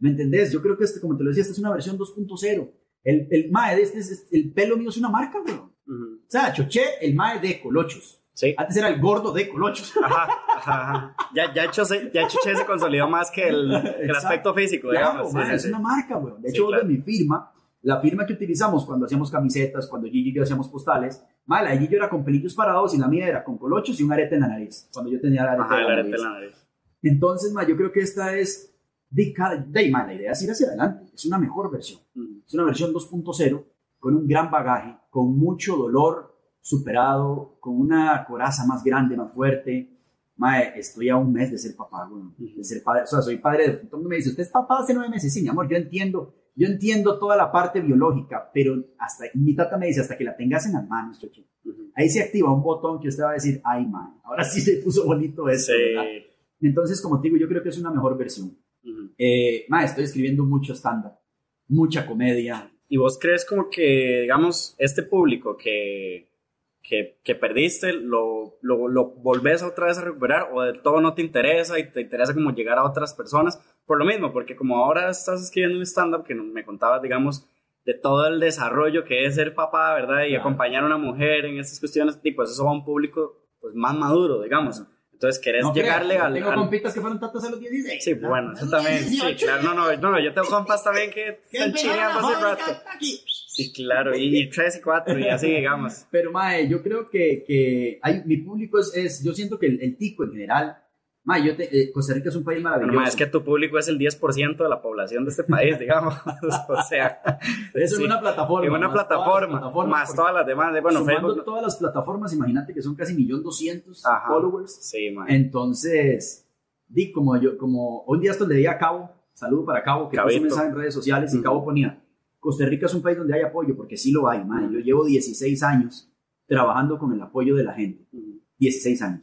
Speaker 2: ¿me entendés? Yo creo que este, como te lo decía, esta es una versión 2.0. El, el mae de este, es, el pelo mío es una marca, güey. O sea, choché el mae de Colochos.
Speaker 1: Sí.
Speaker 2: Antes era el gordo de Colochos.
Speaker 1: Ajá, ajá. Ya, ya, Chose, ya Chuché se consolidó más que el, que el aspecto físico,
Speaker 2: Claro,
Speaker 1: digamos.
Speaker 2: mae,
Speaker 1: Sí,
Speaker 2: es
Speaker 1: sí,
Speaker 2: una marca, güey. De hecho,
Speaker 1: claro.
Speaker 2: de mi firma, la firma que utilizamos cuando hacíamos camisetas, cuando Gigi y yo hacíamos postales, la de Gigi era con pelillos parados y la mía era con colochos y un arete en la nariz. Cuando yo tenía el arete
Speaker 1: Ajá,
Speaker 2: en
Speaker 1: el
Speaker 2: la
Speaker 1: arete
Speaker 2: nariz.
Speaker 1: en la nariz.
Speaker 2: Entonces, ma, yo creo que esta es de cada, de, ma, la idea es ir hacia adelante, es una mejor versión,
Speaker 1: Ujú.
Speaker 2: es una versión 2.0 con un gran bagaje, con mucho dolor superado, con una coraza más grande, más fuerte. Ma, estoy a un mes de ser papá, güey, de ser padre, o sea, soy padre, de, mundo me dice, usted es papá hace nueve meses, sí, mi amor, yo entiendo, yo entiendo toda la parte biológica, pero hasta, mi tata me dice, hasta que la tengas en las manos, choche,
Speaker 1: Ujú.
Speaker 2: ahí se activa un botón que usted va a decir, ay, man, ahora sí se puso bonito ¿verdad?
Speaker 1: Sí.
Speaker 2: Entonces, como te digo, yo creo que es una mejor versión.
Speaker 1: Ujú.
Speaker 2: Eh, ma, estoy escribiendo mucho stand-up, mucha comedia.
Speaker 1: ¿Y vos crees como que, digamos, este público que, que, que perdiste, lo, lo, lo volvés otra vez a recuperar o de todo no te interesa y te interesa como llegar a otras personas? Por lo mismo, porque como ahora estás escribiendo un stand-up que me contabas, digamos, de todo el desarrollo que es ser papá, ¿verdad? Y
Speaker 2: Claro.
Speaker 1: acompañar a una mujer en estas cuestiones, y pues eso va a un público pues, más maduro, digamos. Entonces, querés
Speaker 2: No
Speaker 1: llegarle al...
Speaker 2: Tengo
Speaker 1: al-
Speaker 2: compitas que fueron tatas a los 16.
Speaker 1: Sí,
Speaker 2: ¿verdad?
Speaker 1: bueno, eso
Speaker 2: A los
Speaker 1: también. Sí,
Speaker 2: 18.
Speaker 1: claro. No, no, no, yo tengo compas también que están
Speaker 2: a
Speaker 1: hace rato. Sí, claro, y, y tres y cuatro y así, digamos.
Speaker 2: Pero, mae, yo creo que, que hay, mi público es, es, yo siento que el, el tico en general, mae, yo te- eh, Costa Rica es un país
Speaker 1: Pero
Speaker 2: maravilloso.
Speaker 1: ma, es que tu público es el 10% de la población de este país, digamos. o sea,
Speaker 2: Eso
Speaker 1: sí.
Speaker 2: en una plataforma.
Speaker 1: en una
Speaker 2: más todas
Speaker 1: plataforma,
Speaker 2: plataformas,
Speaker 1: más todas las demás. De, bueno,
Speaker 2: sumando
Speaker 1: Facebook.
Speaker 2: todas las plataformas, imagínate que son casi 1.200.000
Speaker 1: Ajá.
Speaker 2: followers.
Speaker 1: Sí, ma.
Speaker 2: Entonces, di como yo, como un día esto le di a Cabo, saludo para Cabo, que puso un mensaje en redes sociales y. Cabo ponía, Costa Rica es un país donde hay apoyo, porque sí lo hay, man. Yo llevo 16 años trabajando con el apoyo de la gente, 16 años.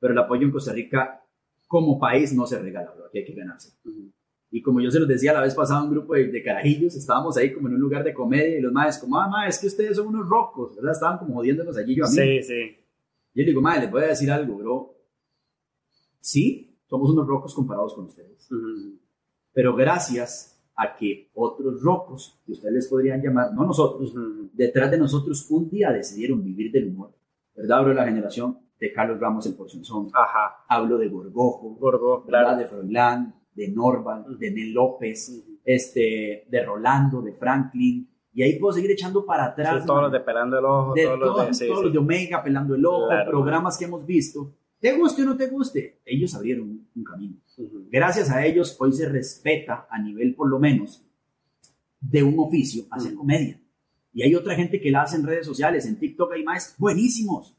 Speaker 2: Pero el apoyo en Costa Rica como país no se regala, bro, aquí hay que ganarse.
Speaker 1: Ujú.
Speaker 2: Y como yo se los decía la vez pasada, un grupo de, de carajillos, estábamos ahí como en un lugar de comedia y los madres como, ah, ma, es que ustedes son unos rocos, ¿verdad? Estaban como jodiéndonos allí yo a mí.
Speaker 1: Sí, sí.
Speaker 2: Yo le digo, madre, les voy a decir algo, bro. Sí, somos unos rocos comparados con ustedes.
Speaker 1: Ujú.
Speaker 2: Pero gracias a que otros rocos, que ustedes les podrían llamar, no nosotros,
Speaker 1: Ujú.
Speaker 2: detrás de nosotros un día decidieron vivir del humor. ¿Verdad? De la generación de Carlos Ramos el Porcionzón.
Speaker 1: Ajá.
Speaker 2: Hablo de Gorgojo,
Speaker 1: Gorgo,
Speaker 2: ¿verdad?
Speaker 1: claro.
Speaker 2: de Froilán, de Norval, de Nel López, este, de Rolando, de Franklin. Y ahí puedo seguir echando para atrás.
Speaker 1: Sí, todos los de pelando el ojo,
Speaker 2: de
Speaker 1: todos los de.
Speaker 2: todos,
Speaker 1: Sí,
Speaker 2: todos
Speaker 1: sí.
Speaker 2: los de Omega, Pelando el Ojo,
Speaker 1: Claro.
Speaker 2: programas que hemos visto. Te guste o no te guste, ellos abrieron un, un camino. Gracias a ellos, hoy se respeta a nivel, por lo menos, de un oficio hacer comedia. Y hay otra gente que la hace en redes sociales, en TikTok hay más buenísimos,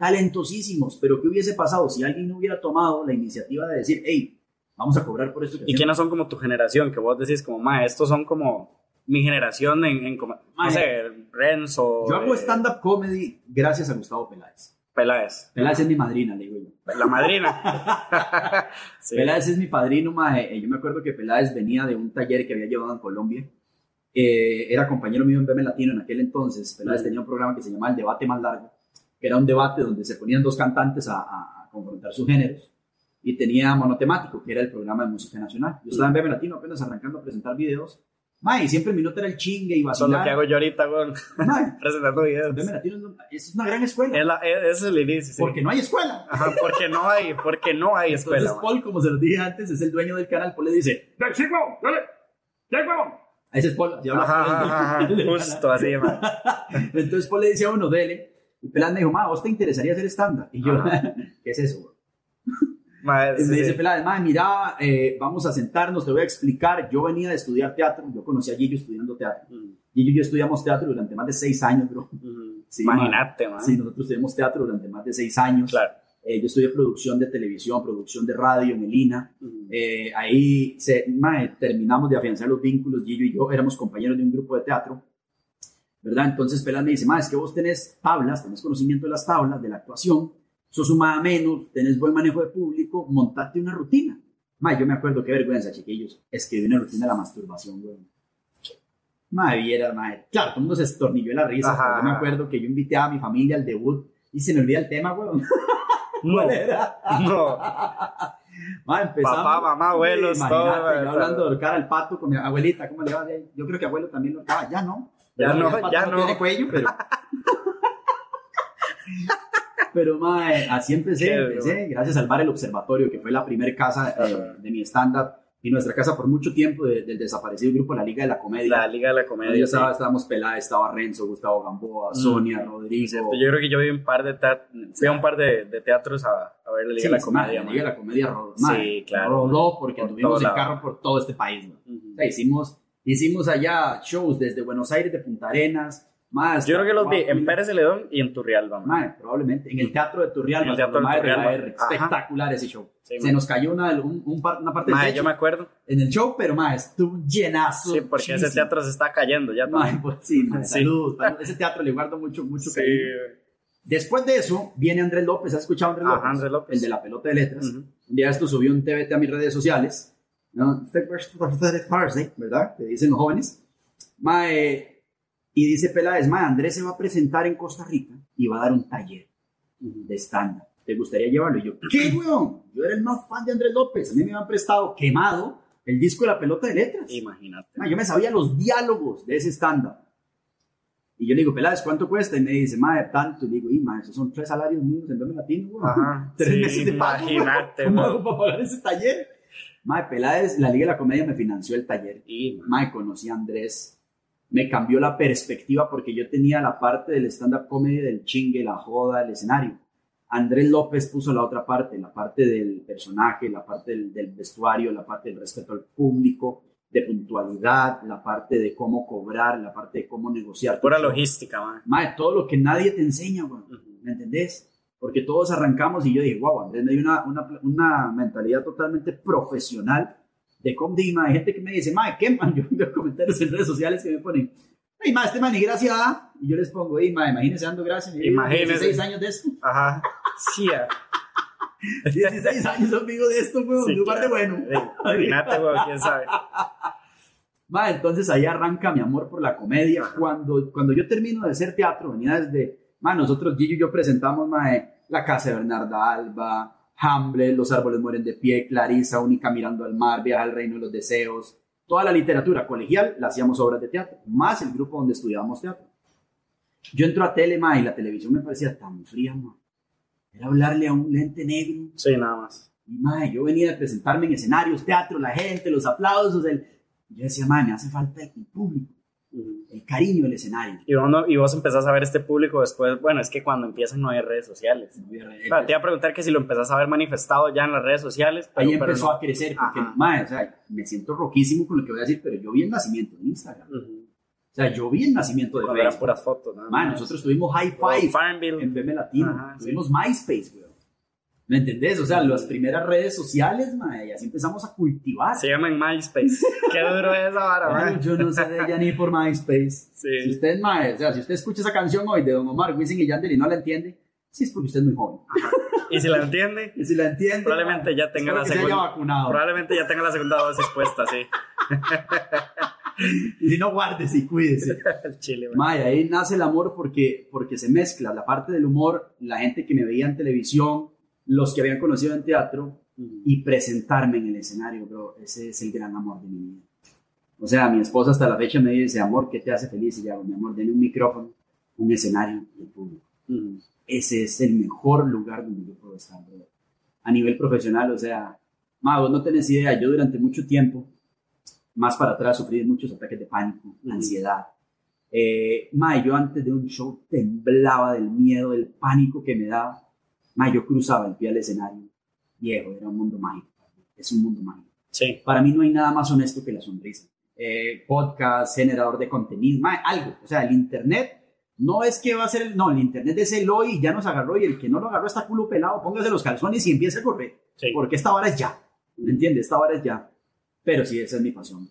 Speaker 2: talentosísimos, pero ¿qué hubiese pasado si alguien no hubiera tomado la iniciativa de decir, hey, vamos a cobrar por esto? que
Speaker 1: ¿Y
Speaker 2: hacemos"?
Speaker 1: quiénes son como tu generación? Que vos decís, como, ma, estos son como mi generación en, en como,
Speaker 2: Ma,
Speaker 1: no sé, Renzo.
Speaker 2: Yo hago
Speaker 1: eh,
Speaker 2: stand-up comedy gracias a Gustavo Peláez.
Speaker 1: Peláez.
Speaker 2: Peláez es mi madrina, le digo yo.
Speaker 1: La madrina. sí.
Speaker 2: Peláez es mi padrino, mae. Eh, Yo me acuerdo que Peláez venía de un taller que había llevado en Colombia. Eh, era compañero mío en BM Latino en aquel entonces. Peláez
Speaker 1: Mm.
Speaker 2: tenía un programa que se llamaba El Debate Más Largo, que era un debate donde se ponían dos cantantes a, a- a confrontar sus géneros. Y tenía monotemático, que era el programa de música nacional. Yo estaba en BM Latino apenas arrancando a presentar videos. Mae, siempre mi nota era el chingue y
Speaker 1: Eso es
Speaker 2: vacilar.
Speaker 1: lo que hago yo ahorita, güey.
Speaker 2: Mae,
Speaker 1: Presentando videos.
Speaker 2: Ve Melatino es una- gran escuela.
Speaker 1: Es, la, es, es el inicio, sí.
Speaker 2: Porque no hay escuela.
Speaker 1: Ajá, porque no hay, porque no hay escuela.
Speaker 2: Entonces
Speaker 1: man.
Speaker 2: Paul, como se lo dije antes, es el dueño del canal. Paul le dice,
Speaker 3: ¡Ya, chico! ¡Dale! ¡Ya, huevón!
Speaker 2: ese es Paul.
Speaker 1: Ajá, ajá,
Speaker 2: del- del
Speaker 1: justo así, man.
Speaker 2: Entonces Paul le dice a uno, dele. Y Pelán me dijo, ma, ¿vos te interesaría hacer stand-up? Y yo,
Speaker 1: Ajá.
Speaker 2: ¿qué es eso? bro?
Speaker 1: Ma,
Speaker 2: Y
Speaker 1: sí,
Speaker 2: me dice
Speaker 1: sí.
Speaker 2: Peláez, madre, mira, eh, vamos a sentarnos, te voy a explicar. Yo venía de estudiar teatro, yo conocí a Gillo estudiando teatro.
Speaker 1: Mm,
Speaker 2: Gillo y yo estudiamos teatro durante más de seis años, bro.
Speaker 1: mm.
Speaker 2: Sí,
Speaker 1: Imagínate, man.
Speaker 2: Sí, nosotros estudiamos teatro durante más de seis años.
Speaker 1: Claro.
Speaker 2: Eh, yo estudié producción de televisión, producción de radio en el INA.
Speaker 1: Mm.
Speaker 2: Eh, ahí se, mae, terminamos de afianzar los vínculos, Gillo y yo éramos compañeros de un grupo de teatro, ¿verdad? Entonces Peláez me dice, ma, es que vos tenés tablas, tenés conocimiento de las tablas, de la actuación, sos un más menos, tenés buen manejo de público, montate una rutina. Ma, yo me acuerdo, qué vergüenza, chiquillos, escribí una rutina de la masturbación, güey. Ma, viera, ma, claro, todo el mundo se estornilló la risa,
Speaker 1: Ajá,
Speaker 2: yo me acuerdo que yo invité a mi familia al debut y se me olvida el tema, güey.
Speaker 1: No,
Speaker 2: ¿Cuál era?
Speaker 1: no.
Speaker 2: Ma, empezamos.
Speaker 1: Papá, mamá, abuelos, todo,
Speaker 2: yo hablando de ahorcar al pato con mi abuelita, ¿cómo le va? Yo creo que abuelo también lo ahorcaba, ya no.
Speaker 1: Ya no, ya no.
Speaker 2: tiene cuello, pero. pero, mae, así empecé,
Speaker 1: Qué
Speaker 2: empecé, gracias al Bar El Observatorio, que fue la primera casa eh, de mi stand-up y nuestra casa por mucho tiempo de- del desaparecido grupo La Liga de la Comedia.
Speaker 1: La Liga de la Comedia.
Speaker 2: yo
Speaker 1: sí.
Speaker 2: estaba, estábamos Peláez, estaba Renzo, Gustavo Gamboa,
Speaker 1: Mm.
Speaker 2: Sonia, Rodrigo.
Speaker 1: Cierto, Yo creo que yo vi un par de fui a un par de, de teatros a, a ver la Liga
Speaker 2: Sí,
Speaker 1: de la
Speaker 2: sí,
Speaker 1: Comedia.
Speaker 2: la. Liga de la Comedia rodó.
Speaker 1: Sí, claro.
Speaker 2: Rodó porque
Speaker 1: Por
Speaker 2: tuvimos el carro por todo este país. mae.
Speaker 1: Ujú.
Speaker 2: O sea, hicimos, hicimos allá shows desde Buenos Aires, de Punta Arenas, más.
Speaker 1: Yo creo que los vi en Pérez Celedón y en Turrialba. man.
Speaker 2: Mae, probablemente. En el Teatro de Turrialba.
Speaker 1: Teatro de
Speaker 2: Madre
Speaker 1: Turrialba.
Speaker 2: R.
Speaker 1: Ajá.
Speaker 2: Espectacular ese show.
Speaker 1: Sí,
Speaker 2: Se
Speaker 1: man.
Speaker 2: nos cayó una, un, un par- una parte del
Speaker 1: Mae,
Speaker 2: techo
Speaker 1: yo me acuerdo.
Speaker 2: en el show, pero mae, estuvo llenazo.
Speaker 1: Sí, porque ese teatro se está cayendo ya. También.
Speaker 2: pues sí, mae,
Speaker 1: Sí.
Speaker 2: saludos. Ese teatro le guardo mucho, mucho
Speaker 1: Sí.
Speaker 2: cariño. Después de eso, viene Andrés López. ¿Has escuchado a Andrés
Speaker 1: Ajá,
Speaker 2: López?
Speaker 1: Andrés López.
Speaker 2: El de la pelota de letras.
Speaker 1: Ujú.
Speaker 2: Un día esto subió un TBT a mis redes sociales. ¿No? Thursday, ¿verdad? Que dicen los jóvenes. Mae, y dice Peláez, Mae, Andrés se va a presentar en Costa Rica y va a dar un taller de stand ¿Te gustaría llevarlo? Y yo, ¿qué, weón? Yo era el más fan de Andrés López. A mí me habían prestado quemado el disco de la pelota de letras.
Speaker 1: Imagínate.
Speaker 2: Mae, yo me sabía los diálogos de ese stand-up. Y yo le digo, Peláez, ¿cuánto cuesta? Y me dice, mae, tanto. Y le digo, y mae, esos son tres salarios míos en Veme Latino, weón.
Speaker 1: Ajá.
Speaker 2: Tres
Speaker 1: Sí,
Speaker 2: meses de pago. weón.
Speaker 1: Imagínate,
Speaker 2: ¿Cómo
Speaker 1: weón.
Speaker 2: hago para pagar ese taller? Mae, Peláez, la Liga de la Comedia me financió el taller.
Speaker 1: Y,
Speaker 2: Mae, conocí a Andrés. Me cambió la perspectiva porque yo tenía la parte del stand-up comedy, del chingue, la joda, el escenario. Andrés López puso la otra parte, la parte del personaje, la parte del, del vestuario, la parte del respeto al público, de puntualidad, la parte de cómo cobrar, la parte de cómo negociar.
Speaker 1: Pura logística, man.
Speaker 2: Mae, todo lo que nadie te enseña.
Speaker 1: Ujú.
Speaker 2: ¿Me entendés? Porque todos arrancamos y yo dije, wow, Andrés dio una, una, una mentalidad totalmente profesional de mae, hay gente que me dice, mae, ¿qué man? Yo veo comentarios en redes sociales que me ponen, ay, mae, este man ni gracia da. Y yo les pongo, ay, mae, imagínese dando gracia.
Speaker 1: Imagínese.
Speaker 2: 16 años de esto.
Speaker 1: Ajá. Sí, ah.
Speaker 2: 16 años amigo de esto, weón,
Speaker 1: Sí,
Speaker 2: lugar de bueno.
Speaker 1: Imagínate, weón, quién sabe.
Speaker 2: Mae, entonces ahí arranca mi amor por la comedia. Cuando, cuando yo termino de hacer teatro, venía desde, mae, nosotros, Gillo y yo presentamos, mae, La Casa de Bernarda Alba, Hamlet, Los Árboles Mueren de Pie, Clarisa, Única Mirando al Mar, Viaja al Reino de los Deseos. Toda la literatura colegial la hacíamos obras de teatro, más el grupo donde estudiábamos teatro. Yo entro a tele, mae, y la televisión me parecía tan fría, mae. Era hablarle a un lente negro.
Speaker 1: Sí, nada más.
Speaker 2: Y mae, yo venía de presentarme en escenarios, teatro, la gente, los aplausos. El... Yo decía, mae, me hace falta el público. El cariño del escenario.
Speaker 1: Y, uno- y vos empezás a ver este público después, bueno, es que cuando empiezan no hay redes sociales. Claro, te iba a preguntar que si lo empezás a ver manifestado ya en las redes sociales, pero,
Speaker 2: Ahí
Speaker 1: pero
Speaker 2: empezó
Speaker 1: no.
Speaker 2: a crecer, porque, mae, o sea, me siento roquísimo con lo que voy a decir, pero yo vi el nacimiento de Instagram. O sea, yo vi el nacimiento de
Speaker 1: Cuando eran
Speaker 2: Facebook.
Speaker 1: puras fotos, nada
Speaker 2: nosotros tuvimos High Five en BM Latino,
Speaker 1: Ajá, sí.
Speaker 2: tuvimos MySpace, weón. ¿Me entendés? O sea, las primeras redes sociales, mae, y así empezamos a cultivar.
Speaker 1: Se llama en MySpace. Qué duro es esa vara, man.
Speaker 2: yo no sé de ella ni por MySpace. Si
Speaker 1: Sí.
Speaker 2: usted, mae, o sea, si usted escucha esa canción hoy de Don Omar, Wisin y Yandel y no la entiende, sí es porque usted es muy joven.
Speaker 1: Y si la entiende,
Speaker 2: Y si la entiende,
Speaker 1: Probablemente ya tenga la segunda-
Speaker 2: vacunado.
Speaker 1: probablemente ya tenga la segunda dosis puesta, sí.
Speaker 2: Y si no, guárdese y cuídese.
Speaker 1: Chile.
Speaker 2: Mae, ahí nace el amor porque, porque se mezcla la parte del humor, la gente que me veía en televisión, los que habían conocido en teatro y presentarme en el escenario, bro. Ese es el gran amor de mi vida. O sea, mi esposa hasta la fecha me dice, amor, ¿qué te hace feliz? Y yo hago, mi amor, denle un micrófono, un escenario y el público. Ese es el mejor lugar donde yo puedo estar, bro. A nivel profesional, o sea, ma, vos no tenés idea, yo durante mucho tiempo, más para atrás, sufrí muchos ataques de pánico, ansiedad. Eh, ma, yo antes de un show temblaba del miedo, del pánico que me daba. Ma, yo cruzaba el pie al escenario. Viejo, era un mundo mágico. Es un mundo mágico.
Speaker 1: Sí.
Speaker 2: Para mí no hay nada más honesto que la sonrisa. Eh, podcast, generador de contenido, ma, algo. O sea, el internet no es que va a ser, el- no, el internet es el hoy y ya nos agarró y el que no lo agarró está culo pelado, póngase los calzones y empiece a correr.
Speaker 1: Sí.
Speaker 2: Porque esta hora es ya. ¿Me entiendes? Esta hora es ya. Pero sí, esa es mi pasión.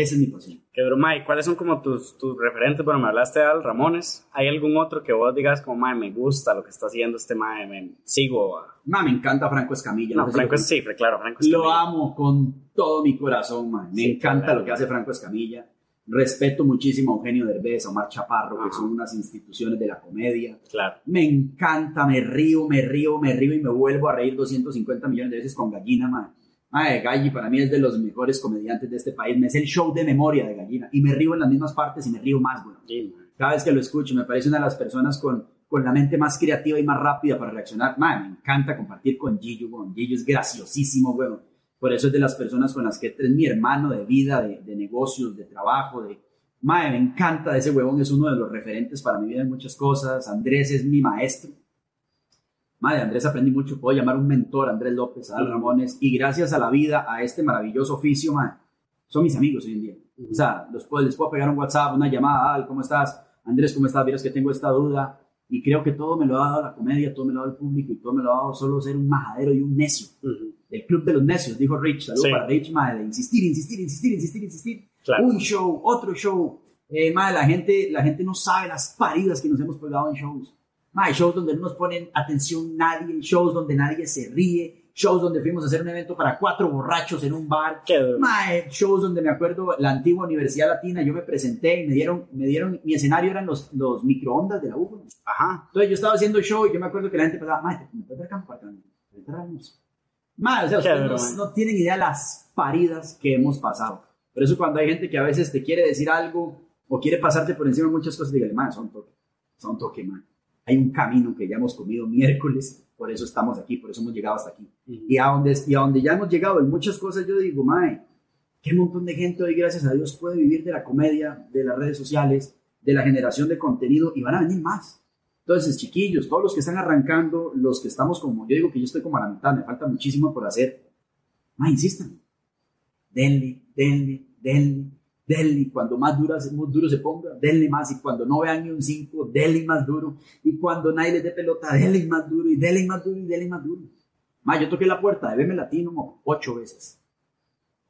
Speaker 2: Esa es mi pasión.
Speaker 1: Qué duro, mae. ¿Cuáles son como tus, tus referentes? Bueno, me hablaste de Al Ramones. ¿Hay algún otro que vos digas como, mae, me gusta lo que está haciendo este mae? Me sigo a...
Speaker 2: Ma, me encanta Franco Escamilla.
Speaker 1: No,
Speaker 2: si
Speaker 1: Franco
Speaker 2: lo
Speaker 1: es sí, claro, Franco
Speaker 2: Lo
Speaker 1: Escamilla.
Speaker 2: amo con todo mi corazón, man. Me
Speaker 1: Sí,
Speaker 2: encanta
Speaker 1: claro.
Speaker 2: lo que hace Franco Escamilla. Respeto muchísimo a Eugenio Derbez, a Omar Chaparro, que
Speaker 1: Ajá.
Speaker 2: son unas instituciones de la comedia.
Speaker 1: Claro.
Speaker 2: Me encanta, me río, me río, me río y me vuelvo a reír 250 millones de veces con Gallina, man. Mae, Galli para mí es de los mejores comediantes de este país. Me es el show de memoria de Gallina. Y me río en las mismas partes y me río más, güey.
Speaker 1: Sí, mae.
Speaker 2: Cada vez que lo escucho, me parece una de las personas con, con la mente más creativa y más rápida para reaccionar. Man, me encanta compartir con Gillo, weón. Gillo es graciosísimo, weón. Por eso es de las personas con las que es mi hermano de vida, de, de negocios, de trabajo, de... Mae, me encanta ese huevón, es uno de los referentes para mi vida en muchas cosas. Andrés es mi maestro. Madre, Andrés aprendí mucho, puedo llamar un mentor, Andrés López, Adal Ramones, y gracias a la vida, a este maravilloso oficio, madre, son mis amigos hoy en día. O sea, los puedo, les puedo pegar un WhatsApp, una llamada, Adal, ¿cómo estás? Andrés, ¿cómo estás? Vieras que tengo esta duda. Y creo que todo me lo ha dado la comedia, todo me lo ha dado el público y todo me lo ha dado solo ser un majadero y un necio.
Speaker 1: Ujú.
Speaker 2: El club de los necios, dijo Rich. Saludos
Speaker 1: Sí.
Speaker 2: para Rich, madre, de insistir, insistir, insistir, insistir, insistir.
Speaker 1: Claro.
Speaker 2: Un show, otro show. Eh, madre, la gente, la gente no sabe las paridas que nos hemos pegado en shows. Madre, shows donde no nos ponen atención nadie, shows donde nadie se ríe, shows donde fuimos a hacer un evento para cuatro borrachos en un bar.
Speaker 1: Duro.
Speaker 2: Mae, shows donde me acuerdo, la antigua Universidad Latina, yo me presenté y me dieron, me dieron, mi escenario eran los, los microondas de la U.
Speaker 1: Ajá.
Speaker 2: Entonces yo estaba haciendo show y yo me acuerdo que la gente pensaba, mae, ¿me puedes dar campo para acá? ¿Me puedes dar almuerzo?". Mae, o sea, ustedes no, no tienen idea las paridas que hemos pasado. Por eso cuando hay gente que a veces te quiere decir algo o quiere pasarte por encima de muchas cosas, dígale, mae, son toque, son toque, mae. Hay un camino que ya hemos comido miércoles, por eso estamos aquí, por eso hemos llegado hasta aquí. Y a donde, y a donde ya hemos llegado en muchas cosas, yo digo, mae, qué montón de gente hoy, gracias a Dios, puede vivir de la comedia, de las redes sociales, de la generación de contenido y van a venir más. Entonces, chiquillos, todos los que están arrancando, los que estamos como, yo digo que yo estoy como a la mitad, me falta muchísimo por hacer, mae, insistan. Denle, denle, denle, denle. Cuando más, dura, más duro se ponga, denle más. Y cuando no vean ni un 5, denle más duro. Y cuando nadie les dé pelota, denle más duro. Y denle más duro y denle más duro. Ma, yo toqué la puerta de BM Latino como ocho veces.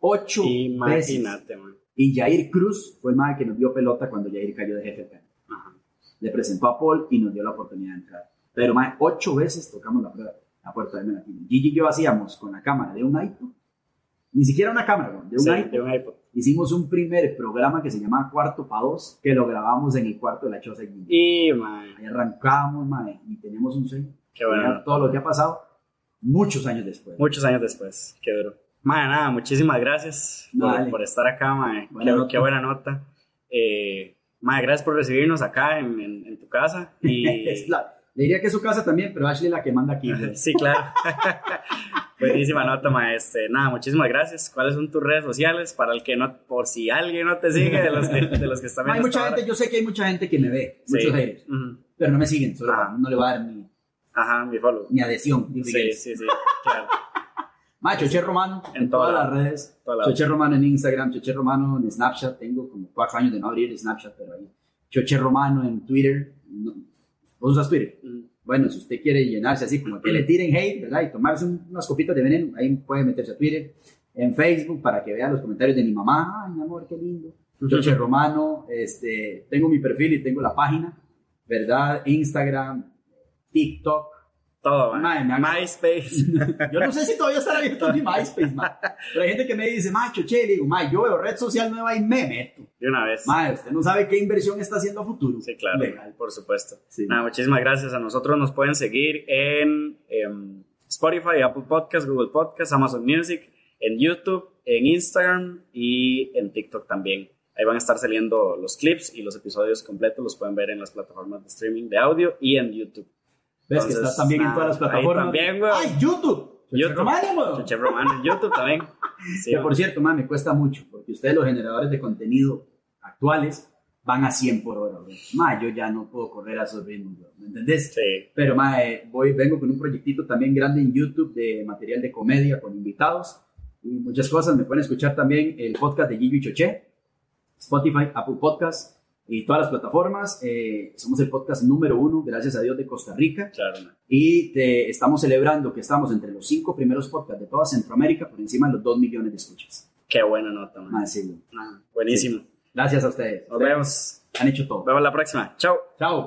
Speaker 2: Ocho veces.
Speaker 1: Imagínate, man.
Speaker 2: Y Jair Cruz fue el madre que nos dio pelota cuando Jair cayó de jefe acá.
Speaker 1: Ajá.
Speaker 2: Le presentó a Paul y nos dio la oportunidad de entrar. Pero madre, ocho veces tocamos la, la puerta de BM Latino. Gigi y yo hacíamos con la cámara de un iPod. Ni siquiera una cámara, de un
Speaker 1: Sí,
Speaker 2: iPod.
Speaker 1: de un iPod.
Speaker 2: Hicimos un primer programa que se llamaba Cuarto para Dos, que lo grabamos en el cuarto de la choza.
Speaker 1: Y, man,
Speaker 2: Ahí arrancábamos, madre, y tenemos un sueño.
Speaker 1: qué bueno.
Speaker 2: Mira todo lo que ha pasado muchos años después.
Speaker 1: Muchos años después, qué duro. Mae, nada, muchísimas gracias por, por estar acá, mae.
Speaker 2: Buena
Speaker 1: Qué, qué buena nota. Eh, mae, gracias por recibirnos acá en, en- en tu casa. Y,
Speaker 2: Es la- le diría que es su casa también, pero Ashley es la que manda aquí.
Speaker 1: sí, claro. Buenísima nota, mae. Este, nada, muchísimas gracias. ¿Cuáles son tus redes sociales? Para el que no, por si alguien no te sigue, de los que, de los que están
Speaker 2: Hay
Speaker 1: viendo
Speaker 2: mucha
Speaker 1: esta
Speaker 2: gente, yo sé que hay mucha gente que me ve,
Speaker 1: hora.
Speaker 2: muchos
Speaker 1: Sí.
Speaker 2: haters, pero no me siguen, solo
Speaker 1: Ajá.
Speaker 2: no le voy a dar mi,
Speaker 1: Ajá, mi follow.
Speaker 2: mi adhesión.
Speaker 1: Sí, sí, sí, claro.
Speaker 2: Ma, Choche Romano en,
Speaker 1: En
Speaker 2: todas
Speaker 1: toda
Speaker 2: las redes.
Speaker 1: toda la-
Speaker 2: Choche Romano en Instagram, Choche Romano en Snapchat. Tengo como cuatro años de no abrir Snapchat, pero ahí. Choche Romano en Twitter. No- ¿Vos usas Twitter? Bueno, si usted quiere llenarse así, como que le tiren hate, ¿verdad? Y tomarse un- unas copitas de veneno, ahí puede meterse a Twitter. En Facebook para que vea los comentarios de mi mamá. Ay, mi amor, qué lindo. Choche Romano, este, tengo mi perfil y tengo la página, ¿verdad? Instagram, TikTok.
Speaker 1: Todo, MySpace.
Speaker 2: Yo no sé si todavía estará abierto mi MySpace. Pero hay gente que me dice, ma, Choche, le digo, yo veo red social nueva y me meto.
Speaker 1: De una vez.
Speaker 2: Usted no sabe qué inversión está haciendo a futuro.
Speaker 1: Sí, claro,
Speaker 2: Legal.
Speaker 1: por supuesto.
Speaker 2: Sí.
Speaker 1: Nada, muchísimas gracias. A nosotros nos pueden seguir en em, Spotify, Apple Podcasts, Google Podcasts, Amazon Music en YouTube, en Instagram y en TikTok también. Ahí van a estar saliendo los clips y los episodios completos los pueden ver en las plataformas de streaming de audio y en YouTube.
Speaker 2: ¿Ves que
Speaker 1: Entonces,
Speaker 2: está también en
Speaker 1: nada,
Speaker 2: todas las plataformas?
Speaker 1: también, weón.
Speaker 2: ¡Ay, YouTube!
Speaker 1: YouTube.
Speaker 2: Romano, weón.
Speaker 1: Chuche Romano YouTube también. Sí,
Speaker 2: que por cierto, ma, me cuesta mucho, porque ustedes los generadores de contenido actuales van a 100 por hora. weón. Ma, yo ya no puedo correr a esos ritmos, ¿me entendés?
Speaker 1: Sí.
Speaker 2: Pero ma, eh, voy, vengo con un proyectito también grande en YouTube de material de comedia con invitados y muchas cosas. Me pueden escuchar también el podcast de y Choché, Spotify, Apple Podcast y todas las plataformas. Eh, somos el podcast número uno, gracias a Dios, de Costa Rica.
Speaker 1: Claro, man.
Speaker 2: Y te- estamos celebrando que estamos entre los cinco primeros podcasts de toda Centroamérica por encima de los 2 millones de escuchas.
Speaker 1: Qué buena nota, man.
Speaker 2: Sí, weón.
Speaker 1: Ah, buenísimo.
Speaker 2: Gracias a ustedes.
Speaker 1: Nos vemos.
Speaker 2: Han hecho todo.
Speaker 1: Nos vemos la próxima. Chao.
Speaker 2: Chao.